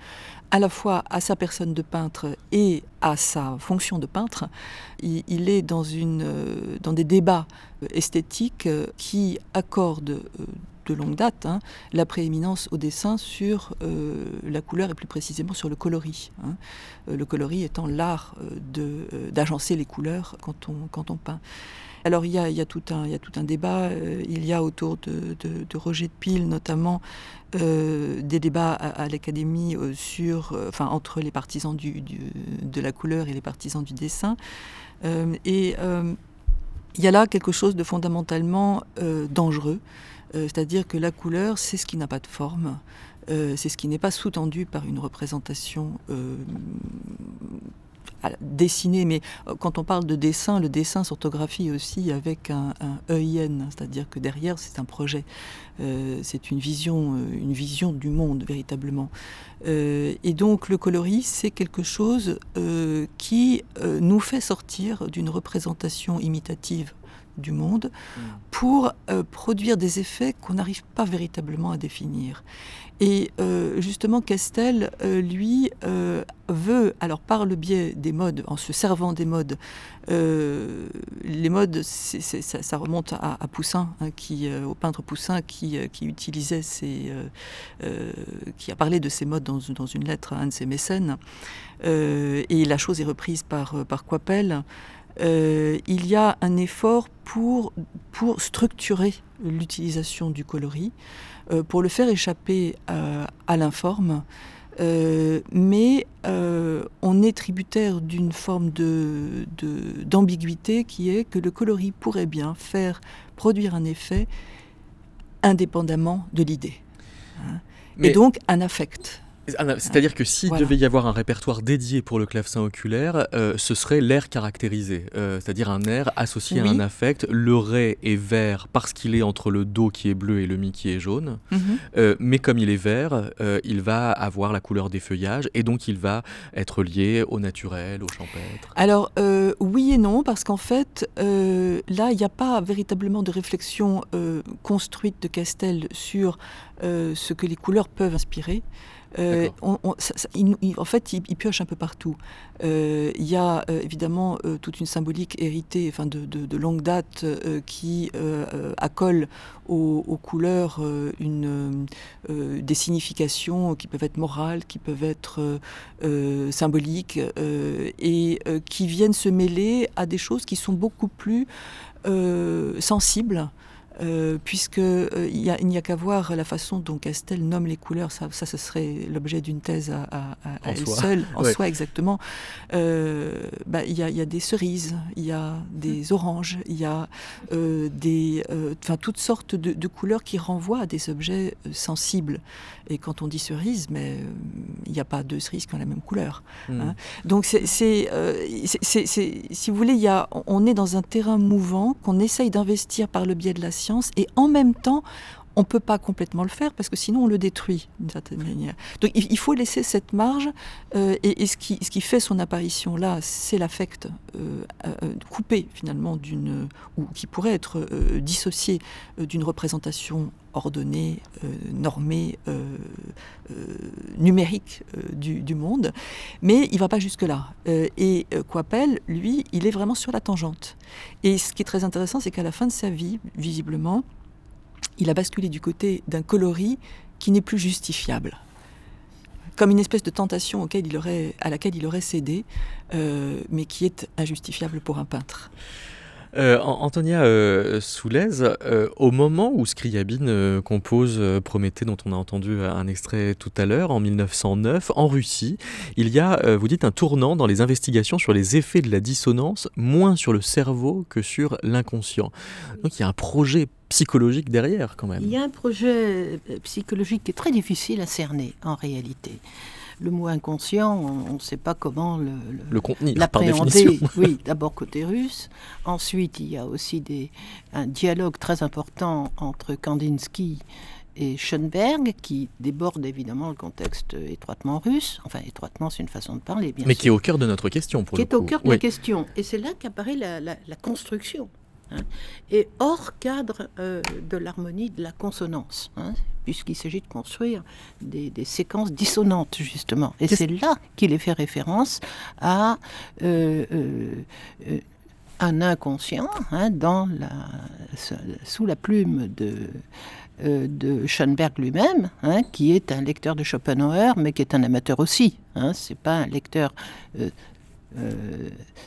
à la fois à sa personne de peintre et à sa fonction de peintre. Il, est euh, dans des débats euh, esthétiques euh, qui accordent de longue date hein, la prééminence au dessin sur la couleur et plus précisément sur le coloris. Hein. le coloris étant l'art d'agencer les couleurs quand on, peint. Alors il y a, il y a, tout, un, il y a tout un débat, il y a autour de, de Roger de Pile notamment euh, des débats à, l'Académie euh, sur, euh, enfin, entre les partisans du, de la couleur et les partisans du dessin. et il y a là quelque chose de fondamentalement dangereux, c'est-à-dire que la couleur, c'est ce qui n'a pas de forme, c'est ce qui n'est pas sous-tendu par une représentation dessiner, mais euh, quand on parle de dessin, le dessin s'orthographie aussi avec un, un EIN, c'est-à-dire que derrière c'est un projet, euh, c'est une vision, euh, une vision du monde véritablement. et donc le coloris, c'est quelque chose qui nous fait sortir d'une représentation imitative du monde mm. pour produire des effets qu'on n'arrive pas véritablement à définir. Et euh, justement, Castel, euh, lui, euh, veut, alors par le biais des modes, en se servant des modes, les modes, ça, remonte à, Poussin, hein, qui, au peintre Poussin, qui, qui utilisait ces, qui a parlé de ces modes dans, dans, une lettre à un de ses mécènes. et la chose est reprise par, par Coipel. Il y a un effort pour, pour structurer l'utilisation du coloris. Euh, pour le faire échapper euh, à l'informe. Euh, mais on est tributaire d'une forme d'ambiguïté de, qui est que le coloris pourrait bien faire produire un effet indépendamment de l'idée. Hein. Et donc un affect. Ah, c'est-à-dire que s'il devait y avoir un répertoire dédié pour le clavecin oculaire, euh, ce serait l'air caractérisé, euh, c'est-à-dire un air associé à un affect. Le ré est vert parce qu'il est entre le do qui est bleu et le mi qui est jaune, mhm. euh, mais comme il est vert, il va avoir la couleur des feuillages et donc il va être lié au naturel, au champêtre. Alors oui et non, parce qu'en fait, là, il n'y a pas véritablement de réflexion construite de Castel sur ce que les couleurs peuvent inspirer. Euh, en fait, il, pioche un peu partout. Euh, il y a euh, évidemment toute une symbolique héritée, enfin de, longue date, qui accole aux, couleurs des significations qui peuvent être morales, qui peuvent être symboliques, et qui viennent se mêler à des choses qui sont beaucoup plus sensibles. Euh, puisque euh, il n'y a, qu'à voir la façon dont Castel nomme les couleurs, ça, ça ce serait l'objet d'une thèse à, elle seule, en soi exactement. Euh, bah, il y, a des cerises, il y a des oranges, il y a des, enfin toutes sortes de, couleurs qui renvoient à des objets sensibles. Et quand on dit cerise, mais il n'y a pas deux cerises qui ont la même couleur. Hmm. Hein. Donc c'est, si vous voulez, y a, on est dans un terrain mouvant qu'on essaye d'investir par le biais de la science et en même temps, on ne peut pas complètement le faire parce que sinon on le détruit d'une certaine manière. Donc il faut laisser cette marge euh, et, ce, qui, fait son apparition là, c'est l'affect euh, euh, coupé finalement d'une ou qui pourrait être dissocié d'une représentation ordonnée, normée, numérique du, monde, mais il va pas jusque là. et Coipel, lui, il est vraiment sur la tangente. Et ce qui est très intéressant, c'est qu'à la fin de sa vie, visiblement, il a basculé du côté d'un coloris qui n'est plus justifiable. comme une espèce de tentation auquel il aurait, à laquelle il aurait cédé, euh, mais qui est injustifiable pour un peintre. Euh, Antonia euh, Soulez, au moment où Scriabine compose Prométhée, dont on a entendu un extrait tout à l'heure, en 1909, en Russie, il y a, vous dites, un tournant dans les investigations sur les effets de la dissonance, moins sur le cerveau que sur l'inconscient. Donc il y a un projet psychologique derrière quand même. Il y a un projet euh, psychologique qui est très difficile à cerner en réalité. Le mot inconscient, on ne sait pas comment le, le- Le contenir, par l'appréhender. définition. Oui, d'abord côté russe. Ensuite, il y a aussi des, un dialogue très important entre Kandinsky et Schoenberg, qui déborde évidemment le contexte étroitement russe. Enfin, étroitement, c'est une façon de parler, bien Mais sûr qui est au cœur de notre question, pour qui le est au coup. cœur de Oui. la question. Et c'est là qu'apparaît la, la- la construction. Hein, et hors cadre euh, de l'harmonie de la consonance, hein, puisqu'il s'agit de construire des, des séquences dissonantes, justement. Et c'est là qu'il est fait référence à euh, euh, un inconscient hein, dans la, sous la plume de, de Schoenberg lui-même, hein, qui est un lecteur de Schopenhauer, mais qui est un amateur aussi. Hein, c'est pas un lecteur euh,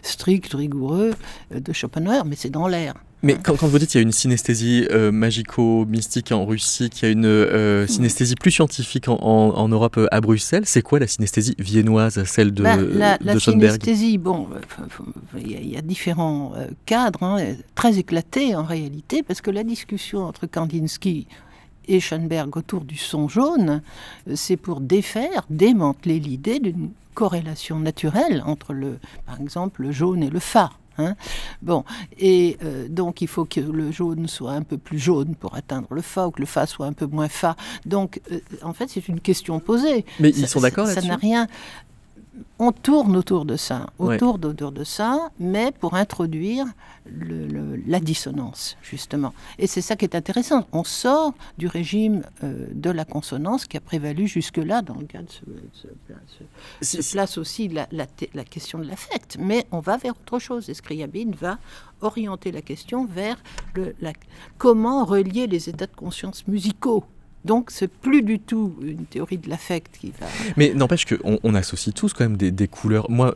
strict, rigoureux euh, de Schopenhauer, mais c'est dans l'air. Mais quand, quand vous dites qu'il y a une synesthésie euh, magico-mystique en Russie, qu'il y a une euh, Hmm. synesthésie plus scientifique en, en- en Europe euh, à Bruxelles, c'est quoi la synesthésie viennoise, celle de, Ben, la, la de synesthésie, bon, euh, il y, a- il y a différents euh, cadres, hein, euh, très éclatés en réalité, parce que la discussion entre Kandinsky et Schoenberg autour du son jaune, euh, c'est pour défaire, démanteler l'idée d'une corrélation naturelle entre, le, par exemple, le jaune et le fa. hein. Bon, et euh, donc il faut que le jaune soit un peu plus jaune pour atteindre le fa, ou que le fa soit un peu moins fa. Donc, euh, en fait, c'est une question posée. Mais Ça- ils sont d'accord ça- Ça là-dessus? n'a rien. On tourne autour de ça, Ouais. autour, autour de ça, mais pour introduire le- le- la dissonance, justement. Et c'est ça qui est intéressant. On sort du régime euh, de la consonance qui a prévalu jusque-là dans le cas de ce, se place aussi la, la te- la question de l'affect, mais on va vers autre chose. Et Scriabine va orienter la question vers le, la- comment relier les états de conscience musicaux. Donc, c'est plus du tout une théorie de l'affect qui va. Mais n'empêche qu'on on associe tous quand même des, des couleurs. Moi,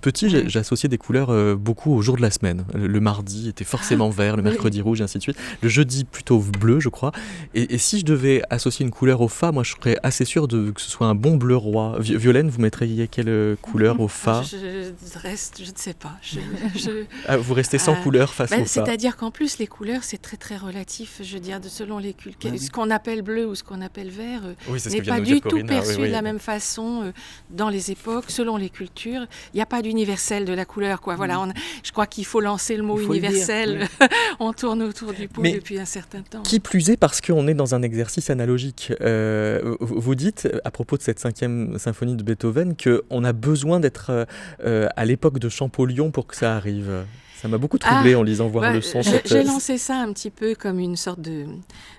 petit, j'associais des couleurs euh, beaucoup au jour de la semaine. Le, le mardi était forcément vert, le oui. mercredi rouge, et ainsi de suite. Le jeudi plutôt bleu, je crois. Et, et si je devais associer une couleur au fa, moi, je serais assez sûr de, que ce soit un bon bleu roi. Vi- Violaine, vous mettriez quelle euh, couleur au fa? Je, je reste, je ne sais pas. Je- je- Ah, Vous restez sans Euh, couleur face Ben, au fa? C'est-à-dire qu'en plus, les couleurs, c'est très très relatif. Je veux dire, de, selon les cultures. Ah oui. Ce qu'on appelle bleu ou ce qu'on appelle vert euh, Oui, n'est pas du tout oui, perçu oui. de la même façon euh, dans les époques, selon les cultures. Il n'y a pas d'universel de la couleur. Quoi. Voilà, on- je crois qu'il faut lancer le mot Mm. Dire, universel. on tourne autour du pot Mais depuis un certain temps. Qui plus est parce qu'on est dans un exercice analogique. Euh, vous dites, à propos de cette cinquième symphonie de Beethoven, qu'on a besoin d'être euh, à l'époque de Champollion pour que ça arrive. Ça m'a beaucoup troublé Ah, en lisant voir Ouais, le son. j'ai- cette- lancé ça un petit peu comme une sorte de,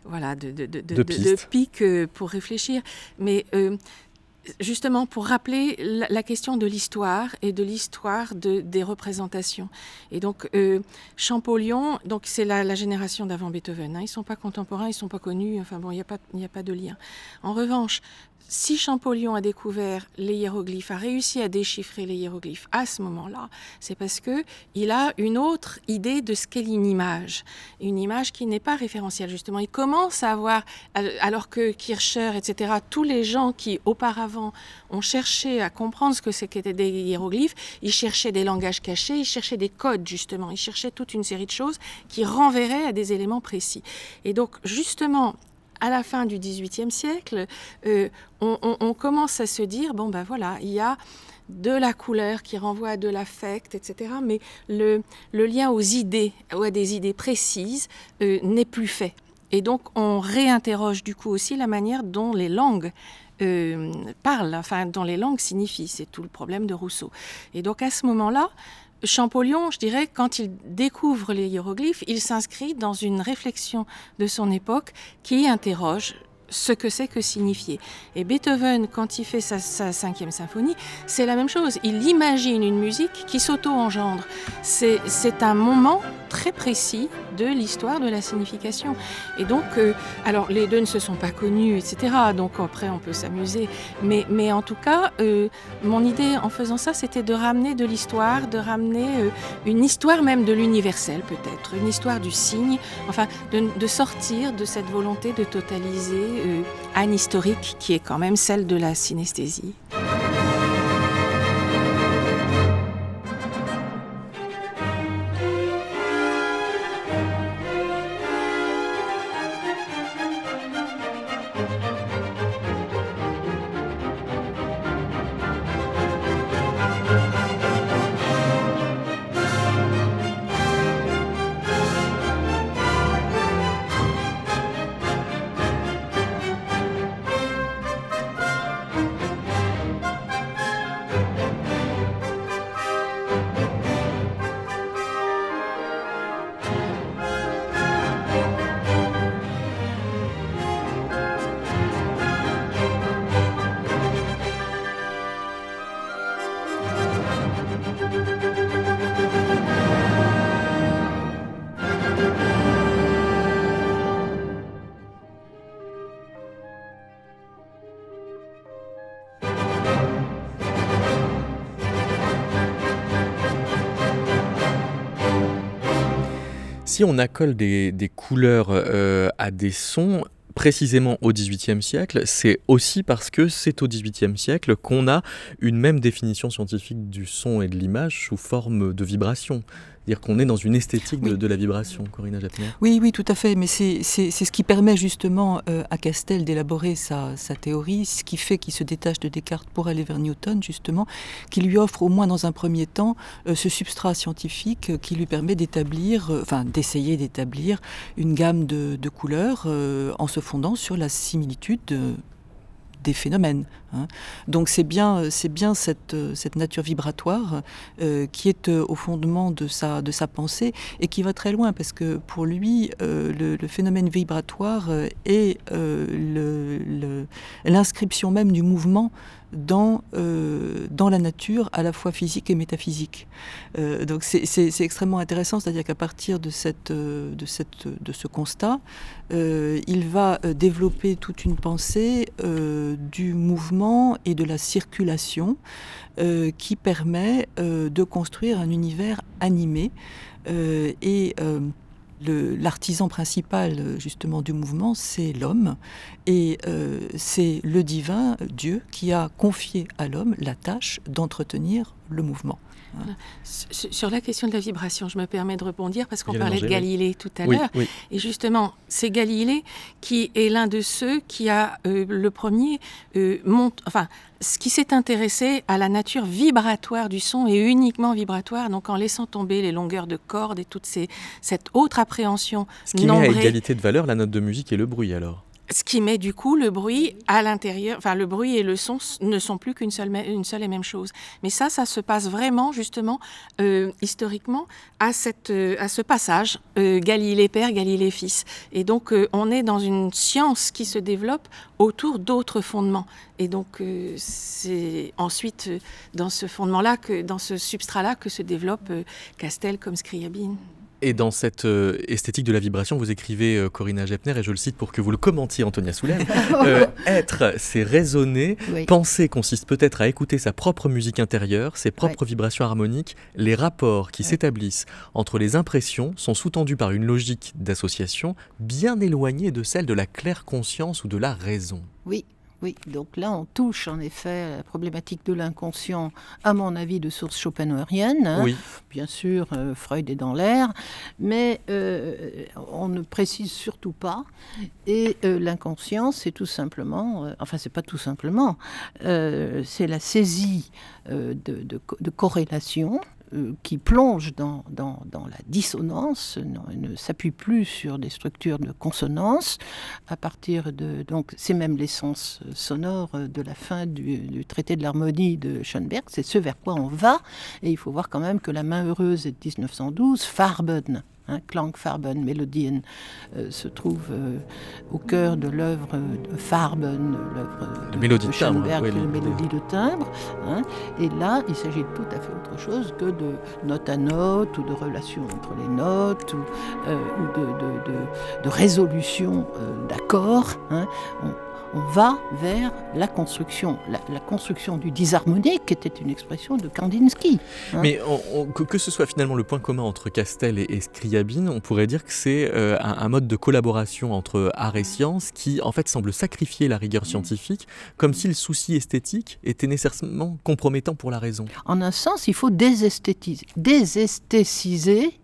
voilà, de, de, de, De pic euh, pour réfléchir. Mais euh, justement, pour rappeler la, la question de l'histoire et de l'histoire de, des représentations. Et donc, euh, Champollion, donc c'est la, la génération d'avant Beethoven. hein. ils ne sont pas contemporains, ils ne sont pas connus. Enfin bon, il n'y a, pas- il n'y a pas de lien. En revanche, si Champollion a découvert les hiéroglyphes, a réussi à déchiffrer les hiéroglyphes à ce moment-là, c'est parce que il a une autre idée de ce qu'est une image, une image qui n'est pas référentielle justement. Il commence à avoir, al- alors que Kircher, etc., tous les gens qui auparavant ont cherché à comprendre ce que c'était des hiéroglyphes, ils cherchaient des langages cachés, ils cherchaient des codes justement, ils cherchaient toute une série de choses qui renverraient à des éléments précis. Et donc justement, à la fin du XVIIIe siècle, euh, on, commence à se dire, bon ben voilà, il y a de la couleur qui renvoie à de l'affect, etc. Mais le, le lien aux idées, ou à des idées précises, euh, n'est plus fait. Et donc on réinterroge du coup aussi la manière dont les langues euh, parlent, enfin dont les langues signifient. C'est tout le problème de Rousseau. Et donc à ce moment-là, Champollion, je dirais, quand il découvre les hiéroglyphes, il s'inscrit dans une réflexion de son époque qui interroge ce que c'est que signifier. Et Beethoven, quand il fait sa, cinquième symphonie, c'est la même chose. Il imagine une musique qui s'auto-engendre. C'est un moment très précis de l'histoire de la signification. Et donc, euh, alors les deux ne se sont pas connus, etc. Donc après, on peut s'amuser. Mais, en tout cas, euh, mon idée en faisant ça, c'était de ramener de l'histoire, de ramener euh, une histoire même de l'universel peut-être, une histoire du signe, enfin de, sortir de cette volonté de totaliser un historique qui est quand même celle de la synesthésie. Si on accole des, couleurs euh, à des sons, précisément au XVIIIe siècle, c'est aussi parce que c'est au XVIIIe siècle qu'on a une même définition scientifique du son et de l'image sous forme de vibration dire qu'on est dans une esthétique de, la vibration, Corinna Japner. Oui, oui, tout à fait. Mais c'est ce qui permet justement euh, à Castel d'élaborer sa, théorie, ce qui fait qu'il se détache de Descartes pour aller vers Newton, justement, qui lui offre au moins dans un premier temps euh, ce substrat scientifique qui lui permet d'établir, euh, enfin d'essayer d'établir une gamme de, de couleurs en se fondant sur la similitude des phénomènes. Hein. Donc c'est bien, euh, c'est bien cette, euh, cette nature vibratoire euh, qui est au fondement de sa, de sa pensée et qui va très loin parce que pour lui, le, phénomène vibratoire est l'inscription même du mouvement dans, euh, dans la nature, à la fois physique et métaphysique. Euh, donc c'est extrêmement intéressant, c'est-à-dire qu'à partir de, cette, euh, de, cette, de ce constat, il va développer toute une pensée du mouvement et de la circulation qui permet de construire un univers animé et l'artisan principal justement du mouvement, c'est l'homme, et euh, c'est le divin, Dieu, qui a confié à l'homme la tâche d'entretenir le mouvement. Sur la question de la vibration, je me permets de rebondir parce qu'on parlait de Galilée tout à l'heure. Et justement, c'est Galilée qui est l'un de ceux qui a euh, le premier euh, monte, enfin, ce qui s'est intéressé à la nature vibratoire du son et uniquement vibratoire, donc en laissant tomber les longueurs de cordes et toute ces, cette autre appréhension. Ce qui met à égalité de valeur la note de musique et le bruit alors ce qui met du coup le bruit à l'intérieur, enfin le bruit et le son ne sont plus qu'une seule, une seule et même chose. Mais ça, ça se passe vraiment justement euh, historiquement à, cette, euh, à ce passage euh, Galilée père, Galilée fils. Et donc on est dans une science qui se développe autour d'autres fondements. Et donc c'est ensuite dans ce fondement-là, que, dans ce substrat-là, que se développe Castel comme Scriabine. Et dans cette euh, esthétique de la vibration, vous écrivez euh, Corinna Gepner, et je le cite pour que vous le commentiez, Antonia Soulen. Euh, être, c'est raisonner. Penser consiste peut-être à écouter sa propre musique intérieure, ses propres vibrations harmoniques. Les rapports qui s'établissent entre les impressions sont sous-tendus par une logique d'association bien éloignée de celle de la claire conscience ou de la raison. Oui, oui, donc là on touche en effet à la problématique de l'inconscient, à mon avis, de source schopenhauerienne. Hein. Oui. Bien sûr, euh, Freud est dans l'air, mais euh, on ne précise surtout pas. Et euh, l'inconscient, c'est tout simplement, enfin c'est pas tout simplement, c'est la saisie de, de corrélation euh, qui plonge dans, dans, la dissonance, ne s'appuie plus sur des structures de consonance. À partir de donc c'est même l'essence sonore de la fin du, traité de l'harmonie de Schoenberg. C'est ce vers quoi on va. Et il faut voir quand même que la main heureuse est de 1912, Farben hein, Klangfarben, Melodien, euh, se trouve euh, au cœur de l'œuvre de Farben, l'œuvre de, mélodie de Schoenberg, la mélodie de timbre. Hein. et là, il s'agit de tout à fait autre chose que de note à note ou de relation entre les notes ou, ou de, de, de, résolution d'accords. Hein on va vers la construction, la, construction du disharmonique, qui était une expression de Kandinsky. Hein. Mais que, ce soit finalement le point commun entre Castel et, Scriabine, on pourrait dire que c'est euh, un, mode de collaboration entre art et science qui en fait semble sacrifier la rigueur scientifique, comme si le souci esthétique était nécessairement compromettant pour la raison. En un sens, il faut désesthétiser, désesthétiser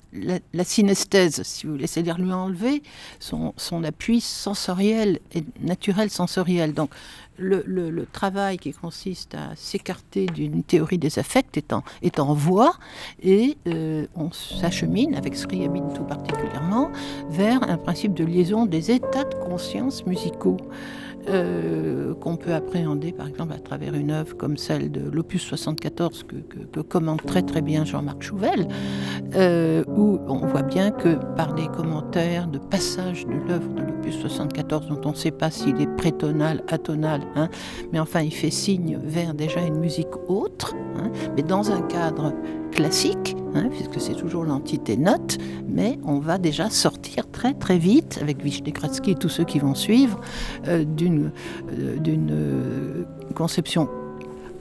la, synesthèse, si vous voulez, c'est-à-dire lui enlever son, appui sensoriel et naturel sensoriel. Donc le, travail qui consiste à s'écarter d'une théorie des affects est en, voie et euh, on s'achemine, avec Scriabine tout particulièrement, vers un principe de liaison des états de conscience musicaux. Euh, qu'on peut appréhender par exemple à travers une œuvre comme celle de l'opus 74 que, que, commente très très bien Jean-Marc Chouvel, euh, où on voit bien que par des commentaires de passages de l'œuvre de l'opus 74 dont on ne sait pas s'il est prétonal, atonal, hein, mais enfin il fait signe vers déjà une musique autre, hein, mais dans un cadre classique, hein, puisque c'est toujours l'entité note, mais on va déjà sortir très très vite, avec Vishnekratsky et tous ceux qui vont suivre, euh, d'une euh, conception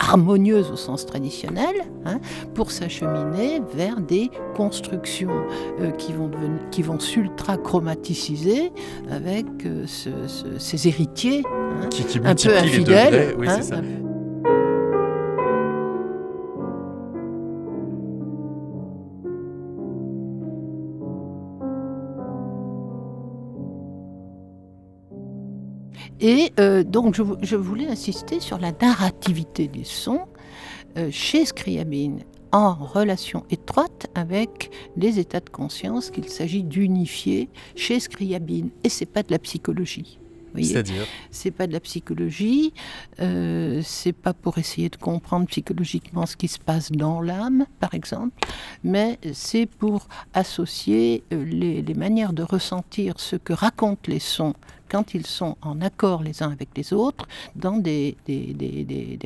harmonieuse au sens traditionnel, hein, pour s'acheminer vers des constructions qui, vont qui vont s'ultra-chromaticiser avec ces héritiers hein, un peu infidèles. Oui, Et euh, donc, je, voulais insister sur la narrativité des sons euh, chez Scriabine, en relation étroite avec les états de conscience qu'il s'agit d'unifier chez Scriabine. Et c'est pas de la psychologie. C'est-à-dire? C'est pas de la psychologie, euh, c'est pas pour essayer de comprendre psychologiquement ce qui se passe dans l'âme, par exemple, mais c'est pour associer euh, les, les, manières de ressentir ce que racontent les sons quand ils sont en accord les uns avec les autres dans des,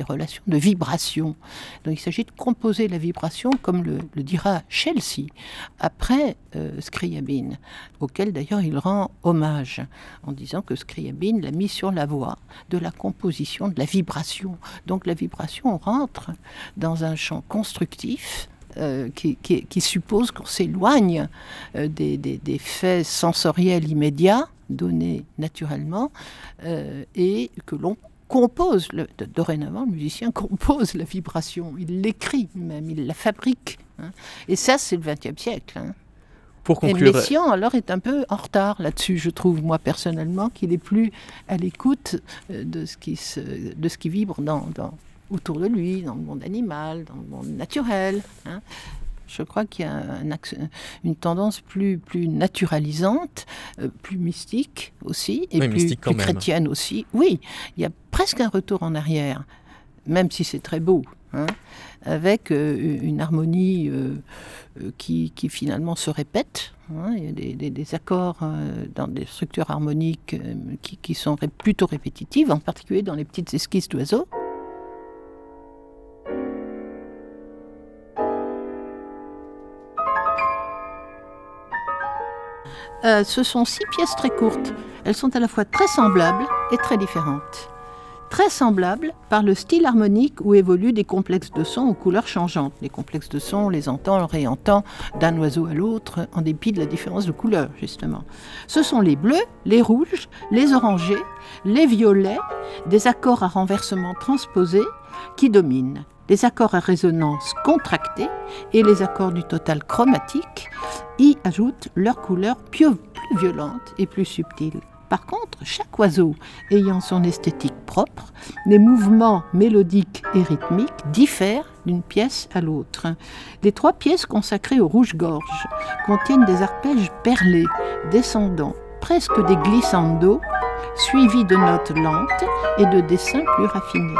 relations de vibration. Donc il s'agit de composer la vibration, comme le, dira Chelsea, après euh, Scriabine, auquel d'ailleurs il rend hommage en disant que Scriabine l'a mis sur la voie de la composition de la vibration. Donc la vibration rentre dans un champ constructif euh, qui, suppose qu'on s'éloigne euh, des, faits sensoriels immédiats donnés naturellement euh, et que l'on compose, le, dorénavant le musicien compose la vibration, il l'écrit même, il la fabrique. Hein. Et ça c'est le XXe siècle. Hein. Pour conclure... Et Messiaen, alors, est un peu en retard là-dessus, je trouve, moi, personnellement, qu'il est plus à l'écoute de, ce qui de ce qui vibre dans, autour de lui, dans le monde animal, dans le monde naturel. Hein. Je crois qu'il y a une tendance plus, plus naturalisante, euh, plus mystique aussi, et plus, chrétienne aussi. Oui, il y a presque un retour en arrière, même si c'est très beau. Hein, avec euh, une harmonie euh, qui, qui, finalement se répète. Hein. il y a des, accords dans des structures harmoniques qui, qui, sont plutôt répétitives, en particulier dans les petites esquisses d'oiseaux. Euh, ce sont six pièces très courtes. Elles sont à la fois très semblables et très différentes. Très semblables par le style harmonique où évoluent des complexes de sons aux couleurs changeantes. Les complexes de sons, on les entend, on réentend d'un oiseau à l'autre en dépit de la différence de couleur, justement. Ce sont les bleus, les rouges, les orangés, les violets, des accords à renversement transposés qui dominent les accords à résonance contractée et les accords du total chromatique y ajoutent leur couleur plus violente et plus subtile. Par contre, chaque oiseau ayant son esthétique propre, les mouvements mélodiques et rythmiques diffèrent d'une pièce à l'autre. Les trois pièces consacrées au rouge-gorge contiennent des arpèges perlés, descendants, presque des glissando, suivis de notes lentes et de dessins plus raffinés.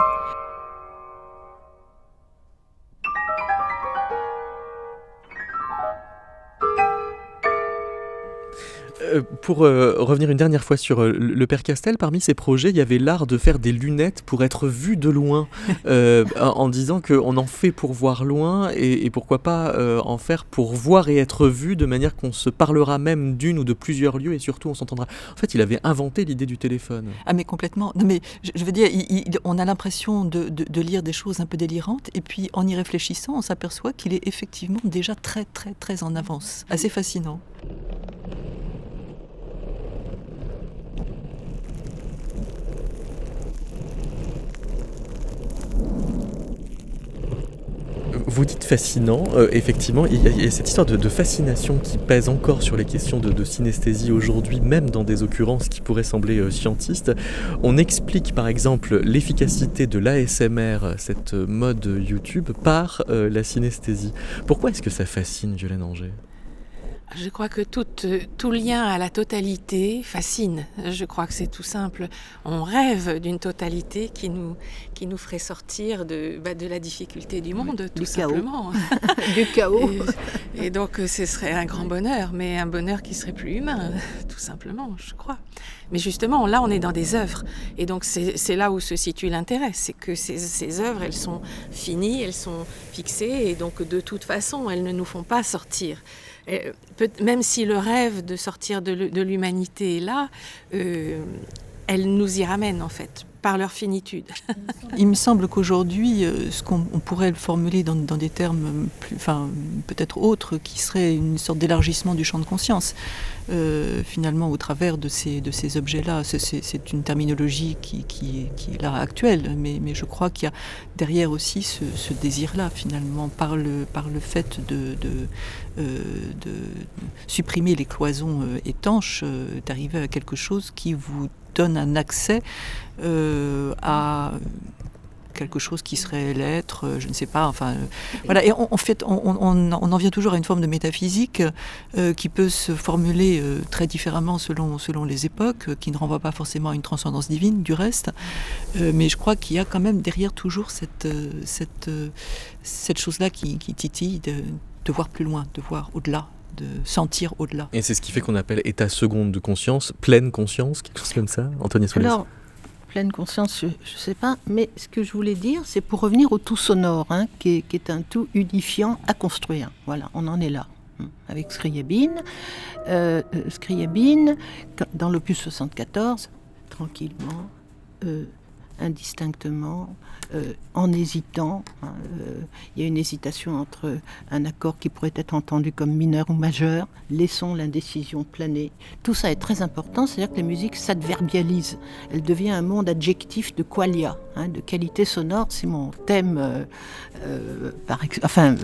Euh, pour euh, revenir une dernière fois sur euh, le père Castel, parmi ses projets, il y avait l'art de faire des lunettes pour être vu de loin, en disant qu'on en fait pour voir loin et, pourquoi pas en faire pour voir et être vu de manière qu'on se parlera même d'une ou de plusieurs lieux et surtout on s'entendra. En fait, il avait inventé l'idée du téléphone. Ah mais complètement. Non mais je, veux dire, on a l'impression de, de, lire des choses un peu délirantes et puis en y réfléchissant, on s'aperçoit qu'il est effectivement déjà très très très en avance. Assez fascinant. Vous dites fascinant, euh, effectivement, il y, a, cette histoire de, fascination qui pèse encore sur les questions de, synesthésie aujourd'hui, même dans des occurrences qui pourraient sembler euh. On explique par exemple l'efficacité de l'ASMR, cette mode YouTube, par euh, la synesthésie. Pourquoi est-ce que ça fascine Violaine Anger je crois que tout, tout, lien à la totalité fascine. Je crois que c'est tout simple. On rêve d'une totalité qui nous, qui nous ferait sortir de, bah, de la difficulté du monde, tout simplement. du chaos. Et, donc ce serait un grand bonheur, mais un bonheur qui serait plus humain, tout simplement, je crois. Mais justement, là, on est dans des œuvres. Et donc c'est là où se situe l'intérêt. C'est que ces, ces œuvres, elles sont finies, elles sont fixées, et donc de toute façon, elles ne nous font pas sortir même si le rêve de sortir de l'humanité est là, euh, elle nous y ramène en fait par leur finitude. Il me semble qu'aujourd'hui, euh, ce qu'on pourrait le formuler dans, des termes enfin, peut-être autres, qui serait une sorte d'élargissement du champ de conscience, euh, finalement, au travers de ces, objets-là. C'est une terminologie qui, est là actuelle, mais, je crois qu'il y a derrière aussi ce, désir-là, finalement, par le, fait euh, de supprimer les cloisons étanches, d'arriver à quelque chose qui vous donne un accès euh, à quelque chose qui serait l'être, euh, je ne sais pas. Enfin, euh, en fait, on, en vient toujours à une forme de métaphysique qui peut se formuler très différemment selon, les époques, qui ne renvoie pas forcément à une transcendance divine du reste. mais je crois qu'il y a quand même derrière toujours cette, chose-là qui, titille de voir plus loin, de voir au-delà de sentir au-delà. Et c'est ce qui fait qu'on appelle état seconde de conscience, pleine conscience, quelque chose comme ça, Anthony Alors, pleine conscience, je ne sais pas, mais ce que je voulais dire, c'est pour revenir au tout sonore, hein, qui, est, un tout unifiant à construire. Voilà, on en est là hein, avec Scriabine. Euh, euh, Scriabine, dans l'opus 74, tranquillement, euh, indistinctement, euh, en hésitant. Hein, euh, il y a une hésitation entre un accord qui pourrait être entendu comme mineur ou majeur. Laissons l'indécision planer. Tout ça est très important, c'est-à-dire que la musique s'adverbialise. Elle devient un monde adjectif de qualia, hein, de qualité sonore. C'est mon thème, euh, par enfin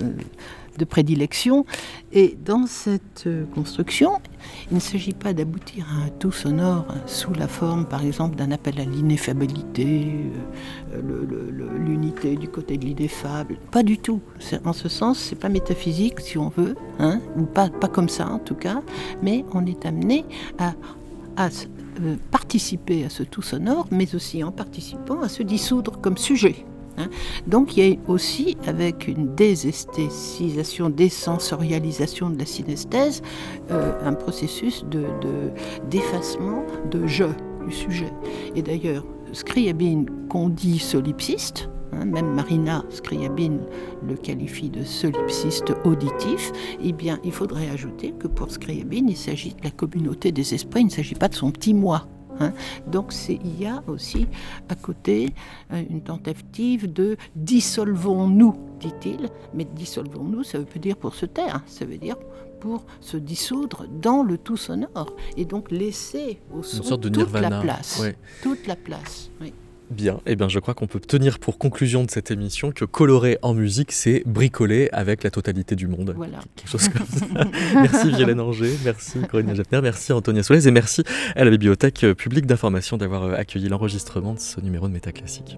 de prédilection. Et dans cette euh, construction, il ne s'agit pas d'aboutir à un tout sonore sous la forme, par exemple, d'un appel à l'ineffabilité, euh, l'unité du côté de l'ineffable. Pas du tout. En ce sens, c'est pas métaphysique, si on veut, hein, ou pas, comme ça en tout cas, mais on est amené à, à euh, participer à ce tout sonore, mais aussi en participant à se dissoudre comme sujet. Hein. Donc il y a aussi, avec une désesthétisation, désensorialisation de la synesthèse, euh, un processus de, d'effacement de, je du sujet. Et d'ailleurs, Scriabine, qu'on dit solipsiste, hein, même Marina Scriabine le qualifie de solipsiste auditif, eh bien, il faudrait ajouter que pour Scriabine, il s'agit de la communauté des esprits, il ne s'agit pas de son petit moi. Hein. Donc il y a aussi à côté euh, une tentative de dissolvons-nous, dit-il, mais dissolvons-nous, ça veut pas dire pour se taire, ça veut dire pour se dissoudre dans le tout sonore et donc laisser au son toute, la place, toute la place. Bien, et eh bien je crois qu'on peut tenir pour conclusion de cette émission que colorer en musique, c'est bricoler avec la totalité du monde. Voilà. Quelque chose comme ça. merci Violaine Anger, merci Corinne Jaffner, merci Antonia Solès et merci à la Bibliothèque publique d'information d'avoir euh, accueilli l'enregistrement de ce numéro de Métaclassique.